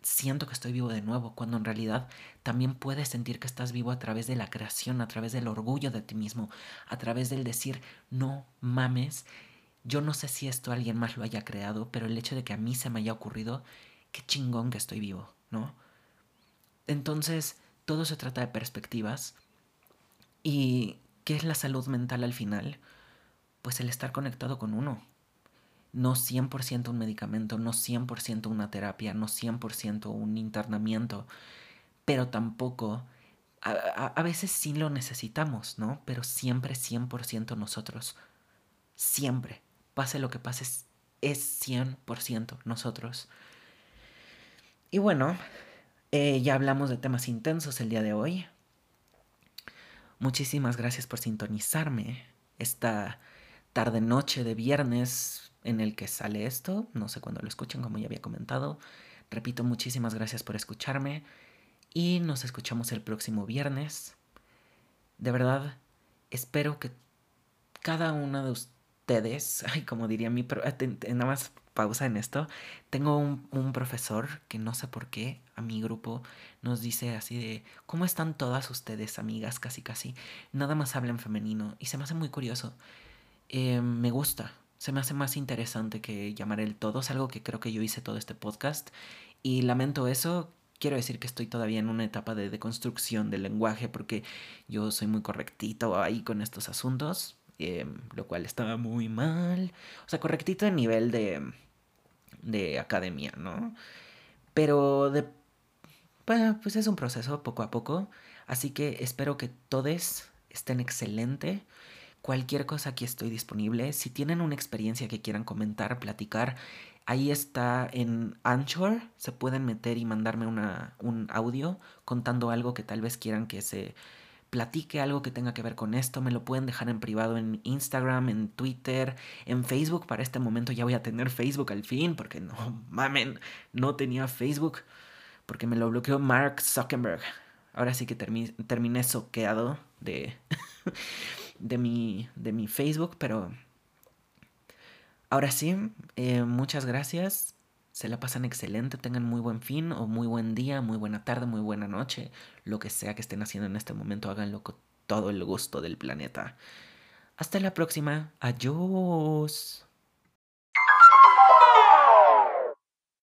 siento que estoy vivo de nuevo, cuando en realidad también puedes sentir que estás vivo a través de la creación, a través del orgullo de ti mismo, a través del decir, no mames, yo no sé si esto alguien más lo haya creado, pero el hecho de que a mí se me haya ocurrido, qué chingón que estoy vivo, ¿no? Entonces, todo se trata de perspectivas. ¿Y qué es la salud mental al final? Pues el estar conectado con uno. No 100% un medicamento, no 100% una terapia, no 100% un internamiento, pero tampoco... A, a, veces sí lo necesitamos, ¿no? Pero siempre 100% nosotros. Siempre. Pase lo que pase, es 100% nosotros. Y bueno, eh, ya hablamos de temas intensos el día de hoy. Muchísimas gracias por sintonizarme esta tarde-noche de viernes en el que sale esto. No sé cuándo lo escuchen, como ya había comentado. Repito, muchísimas gracias por escucharme y nos escuchamos el próximo viernes. De verdad, espero que cada una de ustedes, ay, como diría mi, nada más pausa en esto. Tengo un, profesor que no sé por qué a mi grupo nos dice así de, ¿cómo están todas ustedes, amigas? Casi, casi. Nada más hablan femenino y se me hace muy curioso. Eh, me gusta, se me hace más interesante que llamar el todo. Es algo que creo que yo hice todo este podcast y lamento eso. Quiero decir que estoy todavía en una etapa de deconstrucción del lenguaje porque yo soy muy correctito ahí con estos asuntos. Em, lo cual estaba muy mal. O sea, correctito en nivel de, de academia, ¿no? Pero de, pues es un proceso poco a poco. Así que espero que todos estén excelente. Cualquier cosa aquí estoy disponible. Si tienen una experiencia que quieran comentar, platicar, ahí está en Anchor. Se pueden meter y mandarme una, un audio contando algo que tal vez quieran que se platique algo que tenga que ver con esto, me lo pueden dejar en privado en Instagram, en Twitter, en Facebook. Para este momento ya voy a tener Facebook al fin, porque no mamen, no tenía Facebook, porque me lo bloqueó Mark Zuckerberg. Ahora sí que terminé soqueado de, de, mi, de mi Facebook, pero ahora sí, eh, muchas gracias se la pasan excelente, tengan muy buen fin o muy buen día, muy buena tarde, muy buena noche, lo que sea que estén haciendo en este momento, háganlo con todo el gusto del planeta. Hasta la próxima, adiós.